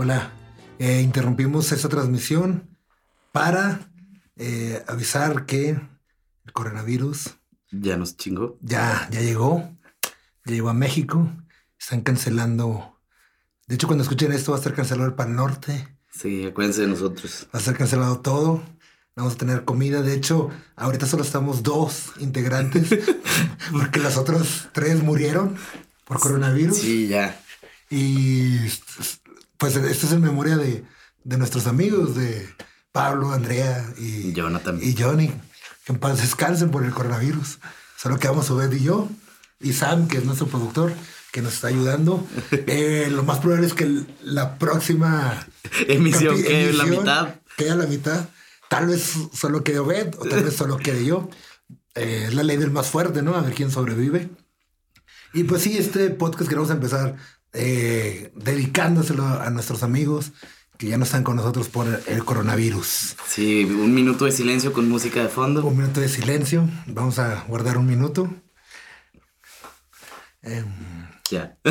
Hola, eh, interrumpimos esta transmisión para eh, avisar que el coronavirus Ya nos chingó. ya, ya llegó, ya llegó a México. Están cancelando. De hecho, cuando escuchen esto, va a estar cancelado el Pan Norte, Sí, acuérdense de nosotros. va a estar cancelado todo. Vamos a tener comida. De hecho, ahorita solo estamos dos integrantes porque los otros tres murieron por coronavirus. Sí, ya. Y pues esto es en memoria de, de nuestros amigos, de Pablo, Andrea y, Jonathan. y Johnny, que en paz descansen por el coronavirus. Solo quedamos Obed y yo, y Sam, que es nuestro productor, que nos está ayudando. Eh, lo más probable es que la próxima Emisión que la mitad. Quede a la mitad. Tal vez solo quede Obed, o tal vez solo quede yo. Eh, es la ley del más fuerte, ¿no? A ver quién sobrevive. Y pues sí, este podcast queremos empezar eh, dedicándoselo a nuestros amigos que ya no están con nosotros por el coronavirus. Sí, un minuto de silencio con música de fondo. Un minuto de silencio. Vamos a guardar un minuto. Em, Ya.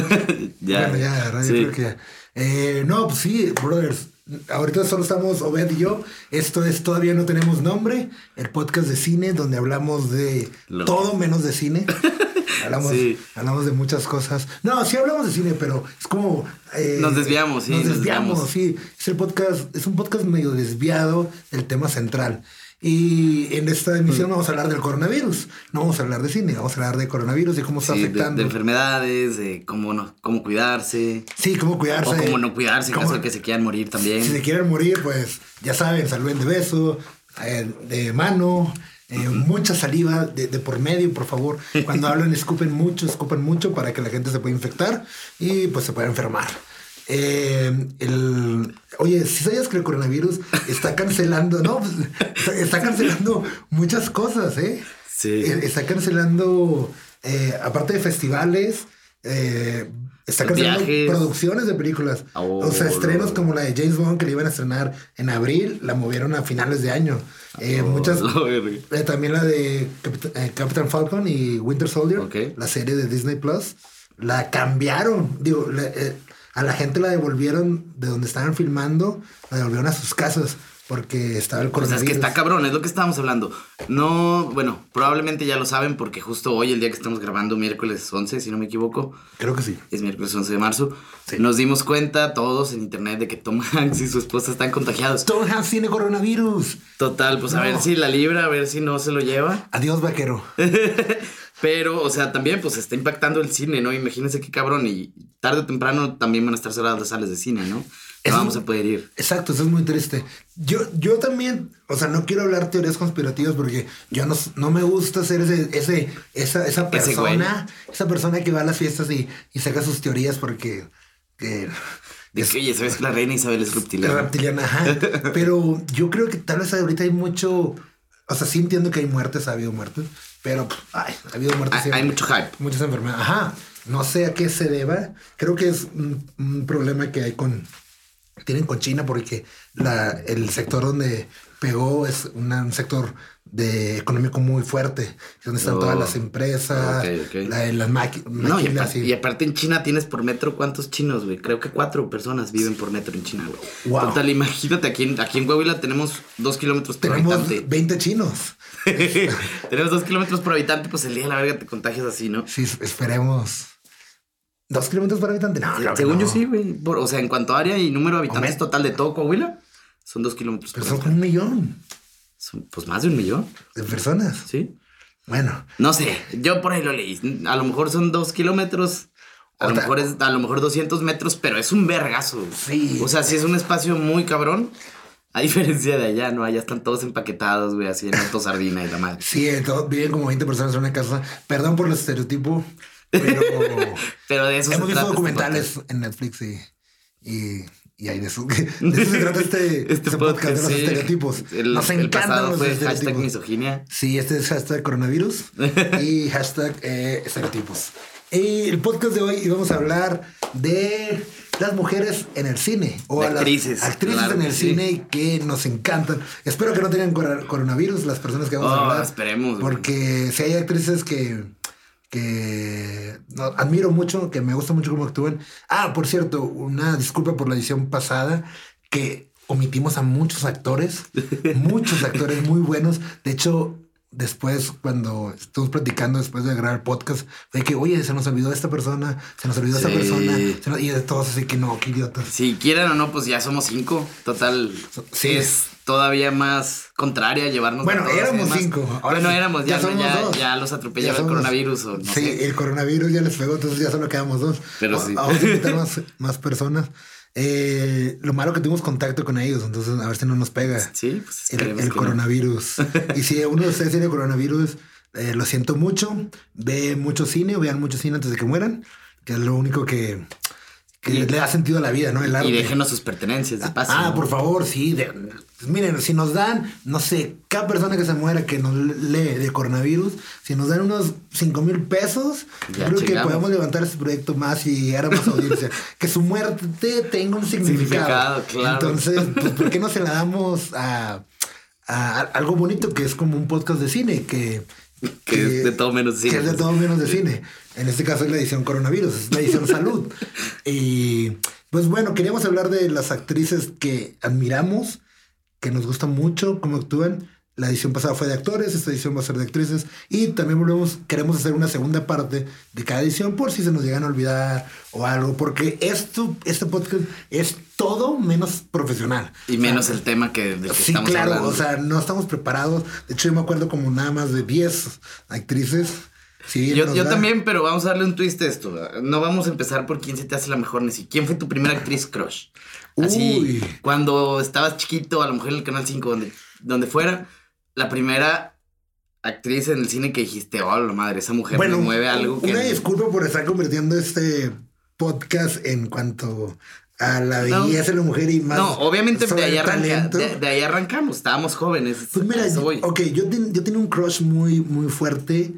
ya. Bueno, ya, radio, Sí. creo que ya. Eh, no, pues sí, brothers. Ahorita solo estamos Obed y yo. Esto es Todavía no tenemos nombre. El podcast de cine donde hablamos de Lo- todo menos de cine. Hablamos, Sí. hablamos de muchas cosas. No, sí hablamos de cine, pero es como. eh, Nos desviamos, sí, Nos nos desviamos, desviamos. sí. Es el podcast, es un podcast medio desviado del tema central. Y en esta Mm. emisión vamos a hablar del coronavirus. No vamos a hablar de cine, vamos a hablar de coronavirus y cómo está Sí, de, afectando. de enfermedades, de cómo, no, cómo cuidarse. Sí, cómo cuidarse. O cómo no cuidarse en caso de que se quieran morir también. Si se quieren morir, pues ya saben, saluden de beso, eh, de mano, eh, mucha saliva de, de por medio, por favor. Cuando hablan, escupen mucho, escupan mucho para que la gente se pueda infectar y pues se pueda enfermar. Eh, el, oye, si sabías que el coronavirus está cancelando, no, Pues, está, cancelando muchas cosas, ¿eh? Sí. Eh, Está cancelando, eh, aparte de festivales, eh, está cancelando Viajes. producciones de películas. Oh, o sea, estrenos no. como la de James Bond que le iban a estrenar en abril, la movieron a finales de año. Eh, Oh, muchas. eh, también la de Capit- eh, Captain Falcon y Winter Soldier, la serie de Disney Plus, la cambiaron. Digo, la- a la gente la devolvieron de donde estaban filmando, la devolvieron a sus casas porque estaba el Pues es coronavirus. que está cabrón, es lo que estábamos hablando. No, bueno, probablemente ya lo saben porque justo hoy, el día que estamos grabando, miércoles 11, si no me equivoco, Creo que sí. es miércoles 11 de marzo, Sí. nos dimos cuenta todos en internet de que Tom Hanks y su esposa están contagiados. Tom Hanks tiene coronavirus. Total, pues a ver si la libra, a ver si no se lo lleva. Adiós, vaquero. Pero, o sea, también pues está impactando el cine, ¿no? Imagínense qué cabrón. Y tarde o temprano también van a estar cerradas las salas de cine, ¿no? No vamos a poder ir. Exacto, eso es muy triste. Yo, yo también, o sea, no quiero hablar teorías conspirativas porque yo no, no me gusta ser ese, ese, esa, esa Ese persona, esa persona que va a las fiestas y, y saca sus teorías porque que, De que, oye, ¿sabes que la reina Isabel es es reptiliana? reptiliana. Ajá. Pero yo creo que tal vez ahorita hay mucho, o sea, sí entiendo que hay muertes, ha habido muertes, pero ay, ha habido muertes. Hay, hay mucho hype. Muchas enfermedades. Ajá. No sé a qué se deba. Creo que es un, un problema que hay con. Tienen con China porque la, el sector donde pegó es una- un sector de económico muy fuerte. Donde están Oh. todas las empresas, Ok, ok. la- las maqui- No, y máquinas. aparte, y- y aparte en China tienes por metro cuántos chinos, güey. Creo que cuatro personas viven por metro en China, güey. Wow. Total, imagínate, aquí en, aquí en Coahuila tenemos dos kilómetros por tenemos habitante. 20 chinos. tenemos dos kilómetros por habitante, pues el día de la verga te contagias así, ¿no? Sí, esperemos. ¿Dos kilómetros por habitante? No, claro Según yo sí, güey. Por- O sea, en cuanto a área y número de habitantes Hombre. total de todo Coahuila, son dos kilómetros Pero por son un millón Son, pues más de un millón, de personas. ¿sí? Bueno, No sé, yo por ahí lo leí. A lo mejor son dos kilómetros. A lo, mejor es, a lo mejor 200 metros, pero es un vergazo. Sí. O sea, sí es un espacio muy cabrón. A diferencia de allá, ¿no? Allá están todos empaquetados, güey, así en autosardina y la madre. sí, todo- viven como 20 personas en una casa. Perdón por el estereotipo, pero Pero de eso se hemos visto este documentales en Netflix y, y, y hay de eso. De eso se trata este, Este este podcast, de los sí. estereotipos. El, Nos el encantan los fue hashtag estereotipos. misoginia. Sí, este es hashtag coronavirus y hashtag eh, estereotipos. Y el podcast de hoy íbamos a hablar de las mujeres en el cine. O De a las actrices, actrices claro en el sí. cine que nos encantan. Espero que no tengan cor- coronavirus las personas que vamos a Oh, hablar. esperemos. Porque si hay actrices que, que no, admiro mucho, que me gusta mucho cómo actúan. Ah, por cierto, una disculpa por la edición pasada, que omitimos a muchos actores, muchos actores muy buenos. De hecho, después, cuando estuvimos platicando después de grabar el podcast, fue que, oye, se nos olvidó esta persona, se nos olvidó esta Sí. persona, se nos- y de todos así que no, qué idiotas. Si quieran o no, pues ya somos cinco. Total, Sí. es todavía más contraria llevarnos. a Bueno, todos y éramos cinco. Ahora bueno, sí, éramos, ya ya, somos ya, dos. ya los Ya atropellaba el coronavirus o no sí, sé. el coronavirus ya les pegó, entonces ya solo quedamos dos. Pero Va- sí. Vamos a invitar más, más personas. Eh, lo malo que tuvimos contacto con ellos, entonces a ver si no nos pega Sí, pues el, no. coronavirus. y si uno de ustedes tiene coronavirus, eh, lo siento mucho. Ve mucho cine, o vean mucho cine antes de que mueran, que es lo único que, que Y- le da sentido a la vida, ¿no? El arte. Y déjenos sus pertenencias de paso. Ah, ¿no? por favor, sí. de- pues miren, si nos dan, no sé, cada persona que se muera que nos lee de coronavirus, si nos dan unos 5 mil pesos, Ya creo que podemos levantar este proyecto más y llegar a más audiencia. que su muerte tenga un significado. Significado, claro. Entonces, pues, ¿por qué no se la damos a, a algo bonito que es como un podcast de cine? Que, Que es de todo menos de cine, Que es de todo menos de cine. En este caso es la edición coronavirus, es la edición salud. Y pues bueno, queríamos hablar de las actrices que admiramos, que nos gustan mucho cómo actúan. La edición pasada fue de actores, esta edición va a ser de actrices. Y también volvemos, queremos hacer una segunda parte de cada edición por si se nos llegan a olvidar o algo, porque esto, este podcast es todo menos profesional. Y menos el tema que, del que Sí, estamos claro, hablando. o sea, no estamos preparados. De hecho, yo me acuerdo como nada más de 10 actrices. Bien Yo, yo también, pero vamos a darle un twist a esto. No vamos a empezar por quién se te hace la mejor, Nessie. ¿Quién fue tu primera actriz crush? Así, Uy. cuando estabas chiquito, a lo mejor en el Canal 5, donde, donde fuera, la primera actriz en el cine que dijiste, oh, la madre, esa mujer me mueve algo que... Una disculpa por estar convirtiendo este podcast en cuanto a la No. belleza de la mujer y más. No, obviamente de ahí, arranca, de, de ahí arrancamos, estábamos jóvenes. Pues mira, voy. ok, yo, ten- yo tenía un crush muy, muy fuerte,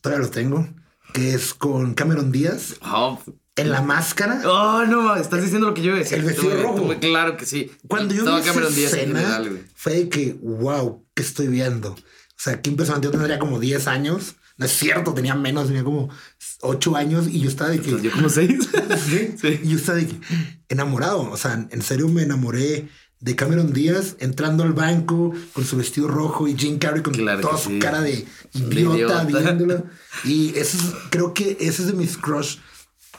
todavía lo tengo, que es con Cameron Díaz Oh, en la máscara. oh, no, estás diciendo lo que yo iba a decir. El vestido Tú- rojo. tú- claro que sí. Cuando yo Estaba vi esa Cameron Díaz en escena, fue de que, wow, ¿qué estoy viendo? O sea, qué impresionante. Yo tendría como 10 años. No es cierto, tenía menos, tenía como 8 años y yo estaba de que... Yo como seis. Sí, Sí. Y yo estaba de que enamorado. O sea, en serio me enamoré de Cameron Díaz entrando al banco con su vestido rojo y Jim Carrey con Claro toda su sí. cara de De idiota, idiota. viéndolo. Y eso es, creo que ese es de mis crush.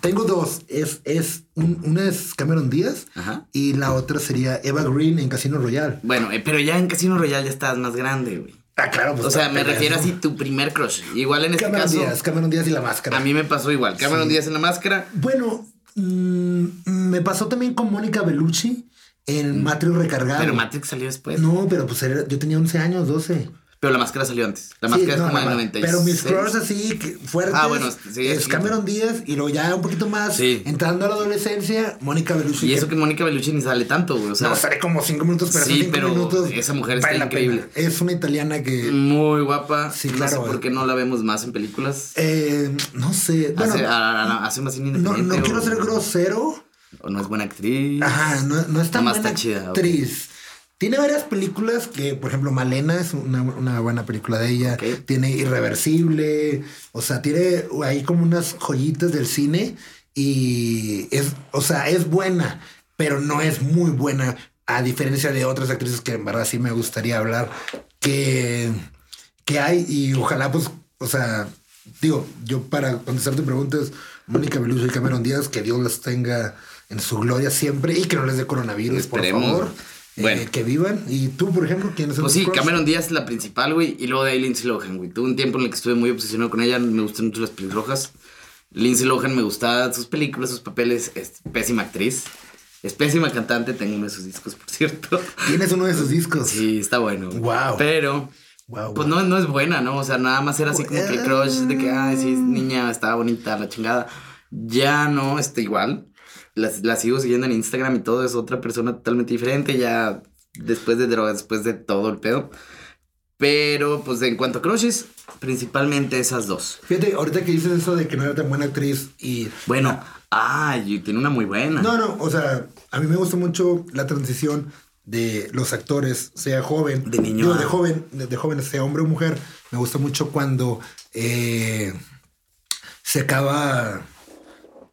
Tengo dos. Es, es un- una es Cameron Díaz Ajá. y la otra sería Eva Green en Casino Royale. Bueno, eh, pero ya en Casino Royale ya estás más grande, güey. Ah, claro, pues. O sea, me refiero así tu primer crush. Igual en este Cameron caso, Díaz, Cameron Díaz y la máscara. a mí me pasó igual. Cameron Sí. Díaz en la máscara. Bueno, mm, me pasó también con Mónica Bellucci en Matrix Recargado. Mm. Pero Matrix salió después. No, pero pues era- yo tenía 11 años, 12. Pero la máscara salió antes. La Sí, máscara no, es como la del ma- 96. Pero mis crush así que fuertes Ah, bueno, sí, es sí. Cameron Díaz y luego ya un poquito más Sí. entrando a la adolescencia, Mónica Bellucci. Y eso que Mónica Bellucci ni sale tanto, güey. O sea, no, sale como 5 minutos, pero Sí, cinco pero minutos esa mujer está increíble. pena. Es una italiana que muy guapa. Sí, no claro, sé por qué no la vemos más en películas. eh, no sé, bueno, hace, a- a- hace más no, independiente. no quiero o- ser grosero. O no es buena actriz. Ajá, no, no es tan buena está chida, ok. Tiene varias películas que, por ejemplo, Malena es una, una buena película de ella. Tiene Irreversible. O sea, tiene ahí como unas joyitas del cine. Y es, o sea, es buena, pero no es muy buena. A diferencia de otras actrices que en verdad sí me gustaría hablar. Que, que hay. Y ojalá, pues, o sea, digo, yo para contestar tu pregunta es Mónica Bellucci y Cameron Díaz, que Dios las tenga en su gloria siempre y que no les dé coronavirus, Esperemos. por favor. Eh, Bueno. que vivan. Y tú, por ejemplo, ¿quién es el Pues sí? Cameron Díaz es la principal, güey. Y luego de ahí Lindsay Lohan, güey. Tuve un tiempo en el que estuve muy obsesionado con ella. Me gustan mucho las pelirrojas. Lindsay Lohan me gustaban sus películas, sus papeles. Es pésima actriz. Es pésima cantante. Tengo uno de sus discos, por cierto. Tienes uno de sus discos. Sí, está bueno. Wow. Pero, Wow, pues wow. no, no es buena, ¿no? O sea, nada más era así como que el crush de que, ay, sí, niña, estaba bonita, la chingada. Ya no está igual. La, la sigo siguiendo en Instagram y todo, es otra persona totalmente diferente, ya después de drogas, después de todo el pedo. Pero, pues en cuanto a crushes, principalmente esas dos. Fíjate, ahorita que dices eso de que no era tan buena actriz y... Bueno, ay, tiene una muy buena. No, no, o sea, a mí me gusta mucho la transición de los actores, sea joven. De niño digo, de joven, de, de joven, sea hombre o mujer. Me gusta mucho cuando... eh, se acaba,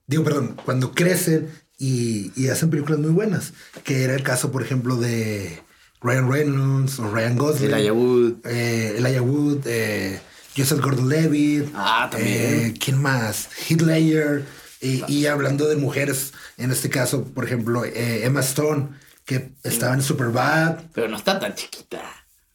digo, perdón, cuando crecen y, y hacen películas muy buenas, que era el caso, por ejemplo, de Ryan Reynolds o Ryan Gosling. Elijah Wood. Eh, Elijah Wood, eh, Joseph Gordon-Levitt. Ah, también. eh, ¿Quién más? Heath Ledger. Y, y hablando de mujeres, en este caso, por ejemplo, eh, Emma Stone, que estaba en Superbad. Pero no está tan chiquita.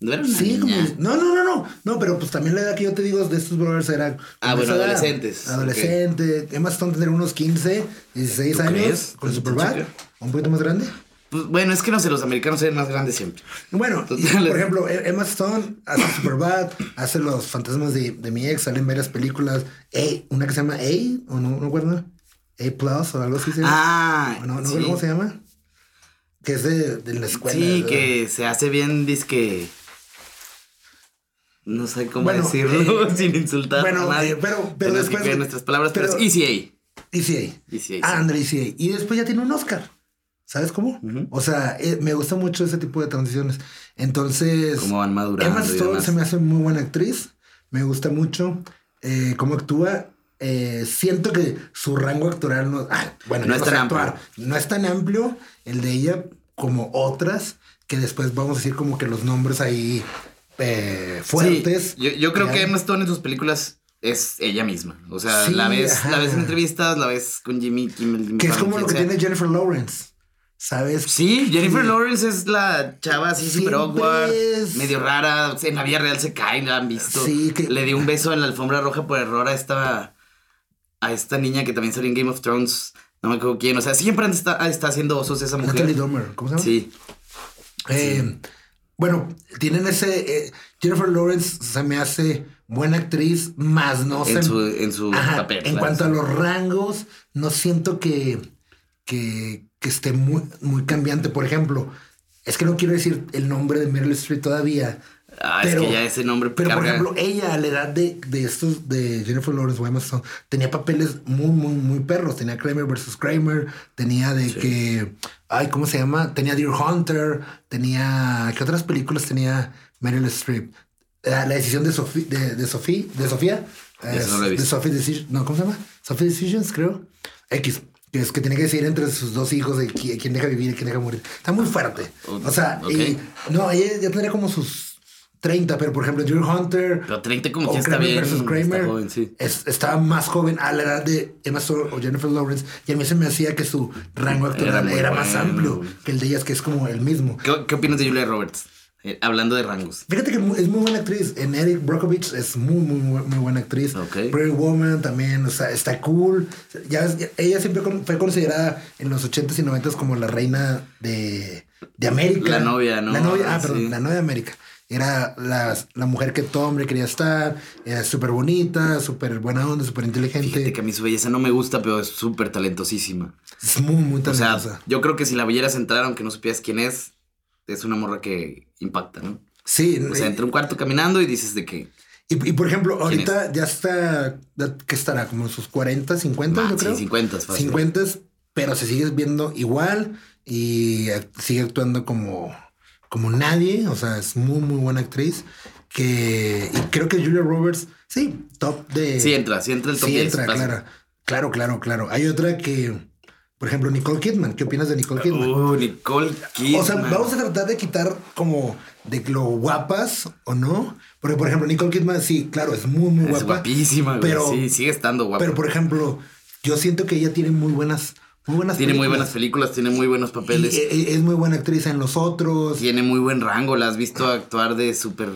No era una Sí, como, no, no, no, no, no, pero pues también la edad que yo te digo de estos brothers era. Ah, bueno, adolescentes, Adolescente. Emma Stone tendría unos 15, 16 ¿Tú años crees? con ¿Está Superbad. chica? Un poquito más grande. Pues, bueno, es que no sé, los americanos ven más grandes siempre. Bueno, y, por ejemplo, E- Emma Stone hace Superbad, hace Los Fantasmas de, de mi ex, salen varias películas. A, una que se llama A, o no, no me acuerdo. A Plus o algo así se llama. Ah, O no, no sí. sé cómo se llama. Que es de, de la escuela. Sí, que se hace bien, disque. No sé cómo Bueno, decirlo eh, sin insultar bueno, a nadie. eh, pero- pero después- cuidar nuestras palabras, pero, pero- es ECA. ECA. ECA, Ah. André ECA. Y después ya tiene un Oscar. ¿Sabes cómo? O sea, eh, me gusta mucho ese tipo de transiciones. Entonces, Cómo van madurando Emma Stone se me hace muy buena actriz. Me gusta mucho cómo actúa. Eh, siento que su rango actoral no, ah, bueno, No es tan actuar. No es tan amplio el de ella como otras que después vamos a decir como que los nombres ahí eh, fuertes. Sí, yo, yo creo que. Emma Stone en sus películas es ella misma. O sea, Sí, la ves, ajá. la ves en entrevistas, la ves con Jimmy Kimmel. Jimmy que es Fallon, como lo que sea. tiene Jennifer Lawrence. ¿Sabes? Sí, Jennifer Sí. Lawrence es la chava así super awkward, es- medio rara. en la vida real se cae, la han visto. Sí, que- Le dio un beso en la alfombra roja por error a esta, a esta niña que también salió en Game of Thrones. No me acuerdo quién. O sea, siempre está, está haciendo osos esa Natalie mujer. Dormer, ¿cómo se llama? Sí. Eh, Bueno, tienen ese. eh, Jennifer Lawrence se me hace buena actriz, más no En se- su, en su Ajá, papel. En claro, cuanto a los rangos, no siento que, que, que esté muy, muy cambiante. Por ejemplo, es que no quiero decir el nombre de Meryl Streep todavía. Ah, pero- es que ya ese nombre Pero por ejemplo, ella a la edad de, de estos de Jennifer Lawrence o Emma Stone, tenía papeles muy, muy, muy perros. Tenía Kramer versus Kramer, tenía de que. Ay, ¿cómo se llama? Tenía Deer Hunter, tenía. ¿Qué otras películas tenía Meryl Streep? La, la decisión de Sofía, de, de Sofía, de Sofía. eh, no de. Sophie Decision, no, ¿cómo se llama? Sophie Decisions, creo. X. Que es que tiene que decidir entre sus dos hijos de qui- quién deja vivir y quién deja morir. Está muy fuerte. O sea, y, no, ella ya tendría como sus 30, pero por ejemplo, Deer Hunter. Pero 30 como que está bien. versus está Kramer joven, sí. es- estaba más joven a la edad de Emma Stone o Jennifer Lawrence. Y a mí se me hacía que su rango actoral Era más amplio que el de ellas, que es como el mismo. ¿Qué, qué opinas de Julia Roberts? Eh, hablando de rangos. Fíjate que es muy buena actriz. En Eric Brockovich es muy, muy, muy, buena actriz. Ok. Pretty Woman también, o sea, está cool. Ya, ella siempre fue considerada en los 80s y 90s como la reina de, de América. La novia, ¿no? La novia, ah, Sí. perdón, la novia de América. Era la, la mujer que todo hombre quería estar. Era súper bonita, súper buena onda, súper inteligente. Fíjate que a mí su belleza no me gusta, pero es súper talentosísima. Es muy, muy O sea, talentosa. yo creo que si la vieras entrar, aunque no supieras quién es, es una morra que impacta, ¿no? sí, O sea, entra a un cuarto caminando y dices de que... y, y por ejemplo, ¿Quién ahorita ya está, ¿qué estará? Como sus 40, 50, Ah, yo sí, creo. 50 es fácil. 50, pero se sigue viendo igual y sigue actuando como, como nadie. O sea, es muy, muy buena actriz. Que, y creo que Julia Roberts, sí, top de. Sí entra, sí entra el top Sí 10, entra, claro. Claro, claro, claro. Hay otra que, por ejemplo, Nicole Kidman. ¿Qué opinas de Nicole Kidman? Uh, Nicole Kidman. O sea, vamos a tratar de quitar como de lo guapas o no. Porque, por ejemplo, Nicole Kidman, sí, claro, es muy, muy Es guapa. guapísima, güey. Pero, sí, sigue estando guapa. pero, por ejemplo, yo siento que ella tiene muy buenas, muy buenas tiene muy buenas películas, tiene muy buenos papeles. Y, eh, es muy buena actriz en los otros. Tiene muy buen rango, la has visto actuar de súper,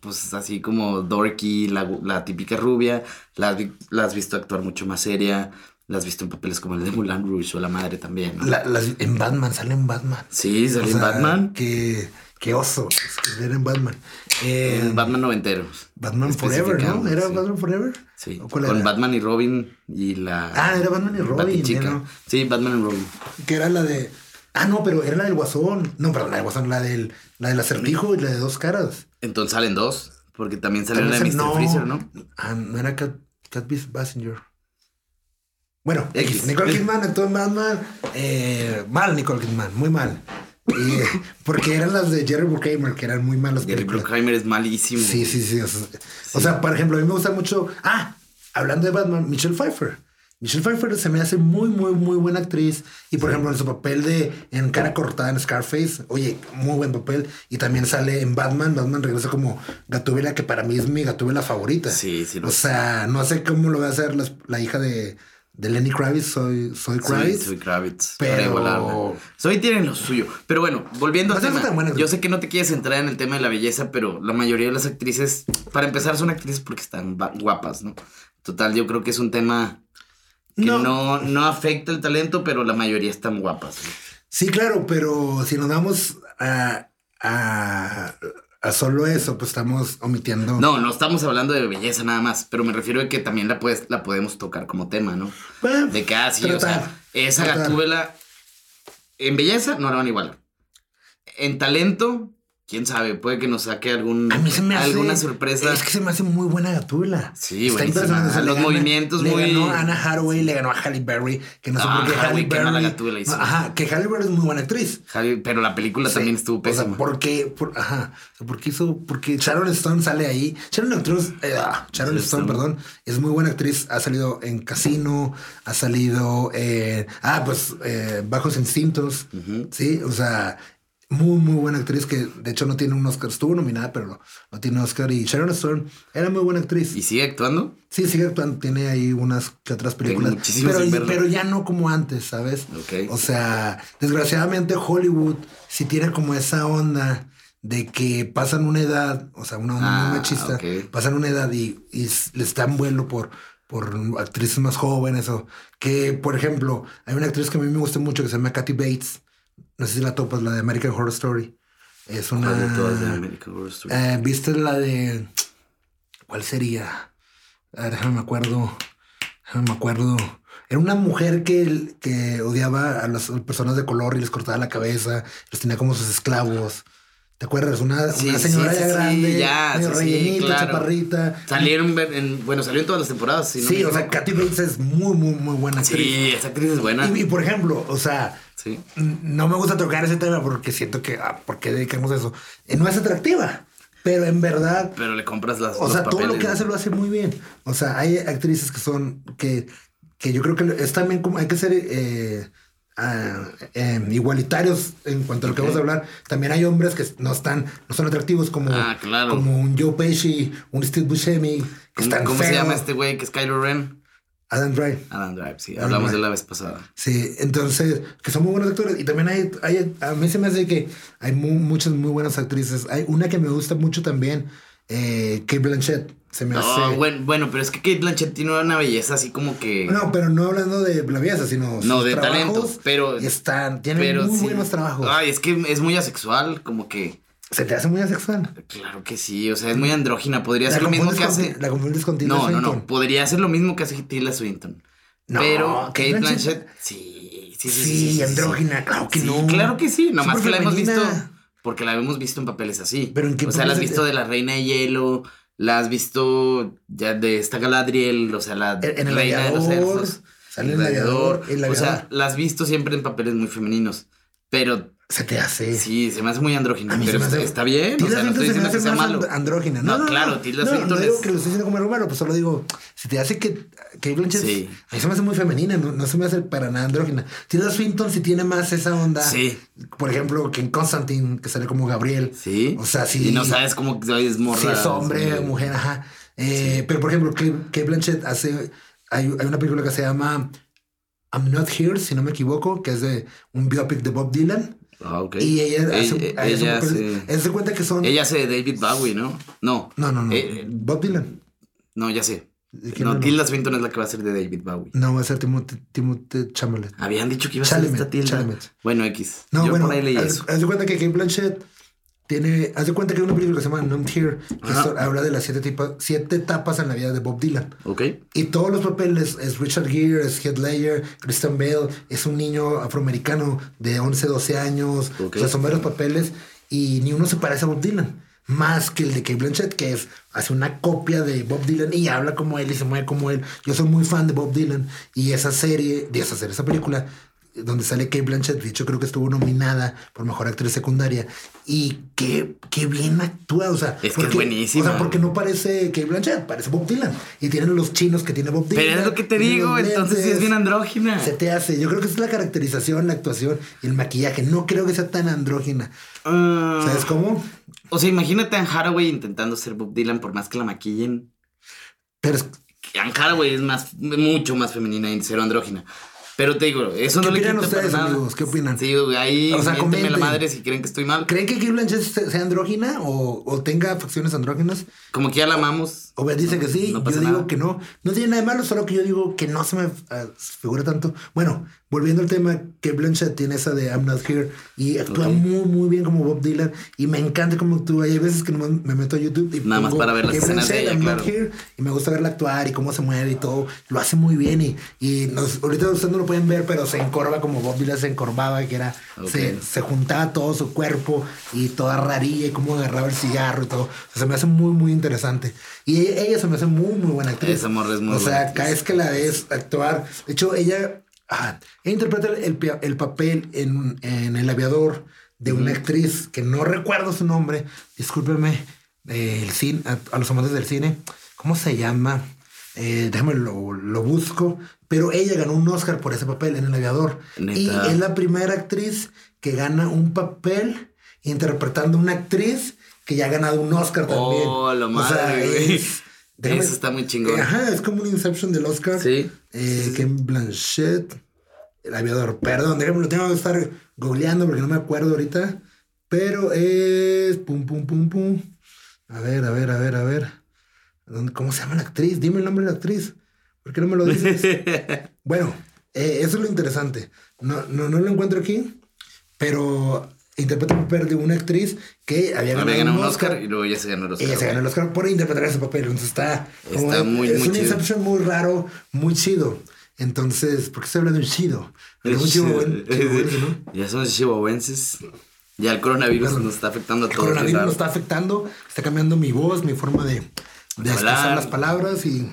pues así como dorky, la, la típica rubia, la, has vi- la has visto actuar mucho más seria, la has visto en papeles como el de Mulan Rouge o la madre también. ¿no? La- las- en Batman, sale en Batman. sí, salió O en sea, Batman, Qué, qué oso es ver en Batman. Eh, Batman noventero. Batman Forever, ¿no? ¿Era sí. Batman Forever? Sí, ¿O cuál con era? Batman y Robin y la... Ah, era Batman y Robin, no. Sí, Batman y Robin. Que era la de. Ah, no, pero era la del Guasón. No, perdón, la del Guasón, la del, la del acertijo y la de dos caras. Entonces salen dos, porque también salió la de Mr. sal- Freezer, ¿no? Ah, no era Cat, Cat Basinger. Bueno, X. Nicole Kidman actuó en Batman. Eh, mal, Nicole Kidman, muy mal. Y, porque eran las de Jerry Bruckheimer, que eran muy malas películas. Bruckheimer es malísimo. Sí, sí, sí. O sea, o sea, por ejemplo, a mí me gusta mucho. Ah, hablando de Batman, Michelle Pfeiffer. Michelle Pfeiffer se me hace muy, muy, muy buena actriz. Y por ejemplo, en su papel de en cara cortada en Scarface, oye, muy buen papel. Y también sale en Batman. Batman regresa como Gatúbela, que para mí es mi Gatúbela favorita. Sí, sí. O sea, no sé cómo lo va a hacer la, la hija de, de Lenny Kravitz. Soy, soy Kravitz. Sí, soy Kravitz. Pero- Soy tienen lo suyo. Pero bueno, volviendo al No seas tema. tan yo sé que no te quieres entrar en el tema de la belleza, pero la mayoría de las actrices, para empezar, son actrices porque están guapas, ¿no? Total, yo creo que es un tema que No. no, no, afecta el talento, pero la mayoría están guapas. ¿no? Sí, claro, pero si nos damos a, a, a solo eso, pues estamos omitiendo. No, no estamos hablando de belleza nada más, pero me refiero a que también la, puedes, la podemos tocar como tema, ¿no? Bueno, De que, ah, sí, o sea, esa tratar. gatúbela en belleza no la van igual. En talento, quién sabe, puede que nos saque algún, A mí se me hace. alguna sorpresa. Es que se me hace muy buena Gatúbela. Sí, le Los gana- movimientos le muy- ganó a Anna Hathaway, le ganó a Halle Berry. Que no sé Ah, por qué Halle Berry. Gatúbela hizo. Ajá, que Halle Berry es muy buena actriz. Pero la película Sí. también estuvo O sea, pésima. ¿por qué? Por- ajá. Porque hizo. Porque Sharon Stone sale ahí. Sharon actriz, eh, ah, Sharon Stone, Stone. perdón, es muy buena actriz. Ha salido en Casino, ha salido en. Ah, pues eh, Bajos Instintos. Sí, o sea, muy, muy buena actriz que de hecho no tiene un Oscar. Estuvo nominada, pero no, no tiene Oscar. Y Sharon Stone era muy buena actriz. ¿Y sigue actuando? Sí, sigue actuando, tiene ahí unas que otras películas. Pero, pero ya no como antes, ¿sabes? Ok. O sea, desgraciadamente Hollywood sí tiene como esa onda de que pasan una edad, o sea, una onda Ah, muy machista, ok. pasan una edad y, y les dan vuelo por, por actrices más jóvenes o que, por ejemplo, hay una actriz que a mí me gusta mucho que se llama Kathy Bates. No sé si la topas, la de American Horror Story. Es una... ¿Cuál de todas de American Horror Story? Eh, ¿Viste la de. ¿Cuál sería? A ver, déjame me acuerdo. Déjame me acuerdo. Era una mujer que, que odiaba a las personas de color y les cortaba la cabeza, los tenía como sus esclavos. ¿Te acuerdas? Una, Sí, una señora sí, grande, ya, medio rellenita, claro. chaparrita. Salieron en, bueno, salió en todas las temporadas. si no Sí, o sea. Kathy Bates es muy, muy, muy buena actriz. Sí, esa actriz es buena. Y, y, por ejemplo, o sea, Sí. no me gusta tocar ese tema porque siento que, ah, ¿por qué dedicamos a eso? Eh, no es atractiva, pero en verdad Pero le compras las O sea, todo lo que ¿no? hace lo hace muy bien. O sea, hay actrices que son, que, que yo creo que es también como, hay que ser eh, ah, eh, igualitarios en cuanto a lo que vamos a hablar. También hay hombres que no están, no son atractivos como, Ah, claro. como un Joe Pesci, un Steve Buscemi, que ¿Cómo, están cómo se llama este güey que es Kylo Ren? Adam Drive. Adam Drive, sí. Adam Hablamos Drive. de la vez pasada. Sí, entonces, que son muy buenos actores. Y también hay, hay a mí se me hace que hay mu- muchas muy buenas actrices. Hay una que me gusta mucho también, eh, Kate Blanchett. Se me No, hace... bueno, bueno, pero es que Kate Blanchett tiene una belleza así como que. No, pero no hablando de la belleza, sino No, de trabajos talento, pero- están, tienen pero muy sí. buenos trabajos. Ay, es que es muy asexual, como que. Se te hace muy asexual. Claro que sí, o sea, es muy andrógina. Podría ser lo mismo que hace. La confundes con Tilda No, no, no. Podría ser lo mismo que hace Tilda Swinton. No, pero Kate Blanchett- Blanchett, sí, sí, sí. Sí, sí, andrógina, claro que Sí, no. Claro que sí, nomás que la hemos visto. Porque la hemos visto en papeles así. Pero ¿en qué o sea, la has visto de la Reina de Hielo, la has visto ya de esta Galadriel, o sea, la En- el Reina de los Elfos. sale el el. Aviador, el O sea, la has visto siempre en papeles muy femeninos. Pero Se te hace. sí, se me hace muy andrógina. Se Pero está, hace- está bien. O Tilda sea, no estoy se me diciendo que hace sea malo. and- andrógina. No, No, no, claro. Tilda no, Swinton no digo es- que lo estoy diciendo como malo, pues solo digo, si te hace que Kate Blanchett, Sí. a mí se me hace muy femenina, no, no se me hace para nada andrógina. Tilda Swinton sí tiene más esa onda. Sí. Por ejemplo, que en Constantine, que sale como Gabriel. Sí. O sea, sí. Y no sabes cómo es morra. Si es hombre o mujer, ajá. Eh, Pero por ejemplo, Kate Blanchett hace. Hay, hay una película que se llama I'm Not Here, si no me equivoco, que es de un biopic de Bob Dylan. Ah, ok. Y ella hace, Ella, hace ella hace- ella se cuenta que son. ella hace de David Bowie, ¿no? No. no, no, no. Eh, eh, Bob Dylan. no, ya sé. ¿De quién No, hablo? Tilda Swinton es la que va a ser de David Bowie. No, va a ser Timothy, Timothy Chalamet. Habían dicho que iba a ser esta Tilda. Chalamet. Bueno, X. No, Yo bueno, por ahí leí haz, eso. haz de cuenta que Kate Blanchett tiene. Haz de cuenta que hay una película que se llama Numbed Here, que so- habla de las siete, tipa- siete etapas en la vida de Bob Dylan. Ok. Y todos los papeles es Richard Gere, es Heath Ledger, Christian Bale, es un niño afroamericano de 11, 12 años. Ok. O sea, son varios papeles y ni uno se parece a Bob Dylan. Más que el de Kate Blanchett, que es hace una copia de Bob Dylan y habla como él y se mueve como él. Yo soy muy fan de Bob Dylan y esa serie, de esa serie, esa película, donde sale Kate Blanchett, de hecho creo que estuvo nominada por mejor actriz secundaria. Y qué, qué bien actúa, o sea, Es que es porque- buenísima. O sea, porque no parece Kate Blanchett, parece Bob Dylan. Y tienen los chinos que tiene Bob Dylan. Pero es lo que te digo, entonces sí es bien andrógina. Se te hace. Yo creo que es la caracterización, la actuación y el maquillaje. No creo que sea tan andrógina. Ah, ¿Sabes cómo? O sea, imagínate a Anne Hathaway intentando ser Bob Dylan por más que la maquillen. Pero Anne Hathaway es más, mucho más femenina y cero andrógina. Pero te digo, eso ¿Qué no le quita para ustedes, nada. amigos? ¿Qué opinan? Sí, ahí O sea, la madre si creen que estoy mal. ¿creen que Kate Blanchett se- sea andrógina o, o tenga facciones andróginas? Como que ya la amamos. Dice que sí, no yo digo nada. que no. No tiene nada de malo, solo que yo digo que no se me ah, figura tanto. Bueno, volviendo al tema, que Blanchett tiene esa de I'm Not Here y actúa Ok. muy, muy bien como Bob Dylan y me encanta cómo actúa. Hay veces que me meto a YouTube y Nada más para ver las escenas de ella, I'm claro. Not Here y me gusta verla actuar y cómo se mueve y todo. Lo hace muy bien y, y nos- ahorita ustedes no lo pueden ver, pero se encorva como Bob Dylan se encorvaba, que era, Ok. se, se juntaba todo su cuerpo y toda rarilla y cómo agarraba el cigarro y todo. O sea, se me hace muy, muy interesante. Y ella, se me hace muy, muy buena actriz. Esa morra es muy O buena sea, actriz. cada vez que la ves actuar. De hecho, ella, ah, ella interpreta el, el papel en, en El Aviador de una actriz que no recuerdo su nombre. Discúlpeme, eh, el cine, a, a los amantes del cine. ¿Cómo se llama? Eh, déjame lo, lo busco. Pero ella ganó un Oscar por ese papel en El Aviador. Neta. Y es la primera actriz que gana un papel interpretando una actriz que ya ha ganado un Oscar también. Oh, la O sea, madre, es- déjame- Eso está muy chingón. Eh, Ajá, es como un Inception del Oscar. Sí. Eh, Ken Blanchett, el aviador. Perdón, déjame, lo tengo que estar googleando porque no me acuerdo ahorita. Pero es. Pum, pum, pum, pum. A ver, a ver, a ver, a ver. ¿Dónde- ¿Cómo se llama la actriz? Dime el nombre de la actriz. ¿Por qué no me lo dices? bueno, eh, eso es lo interesante. No, no, no lo encuentro aquí, pero interpreta el papel de una actriz que había ganado, Había ganado un un Oscar. Oscar y luego ella se ganó el Oscar. Ella se ganó el Oscar por interpretar ese papel. Entonces está. como- Está muy, es muy un. Inception muy raro, muy chido. Entonces, ¿por qué estoy hablando de chido? Es un chihuahuense, ¿no? Ya somos chihuahuenses. Ya el coronavirus Claro. nos está afectando a El todos. coronavirus claro. nos está afectando, está cambiando mi voz, mi forma de, de expresar las palabras y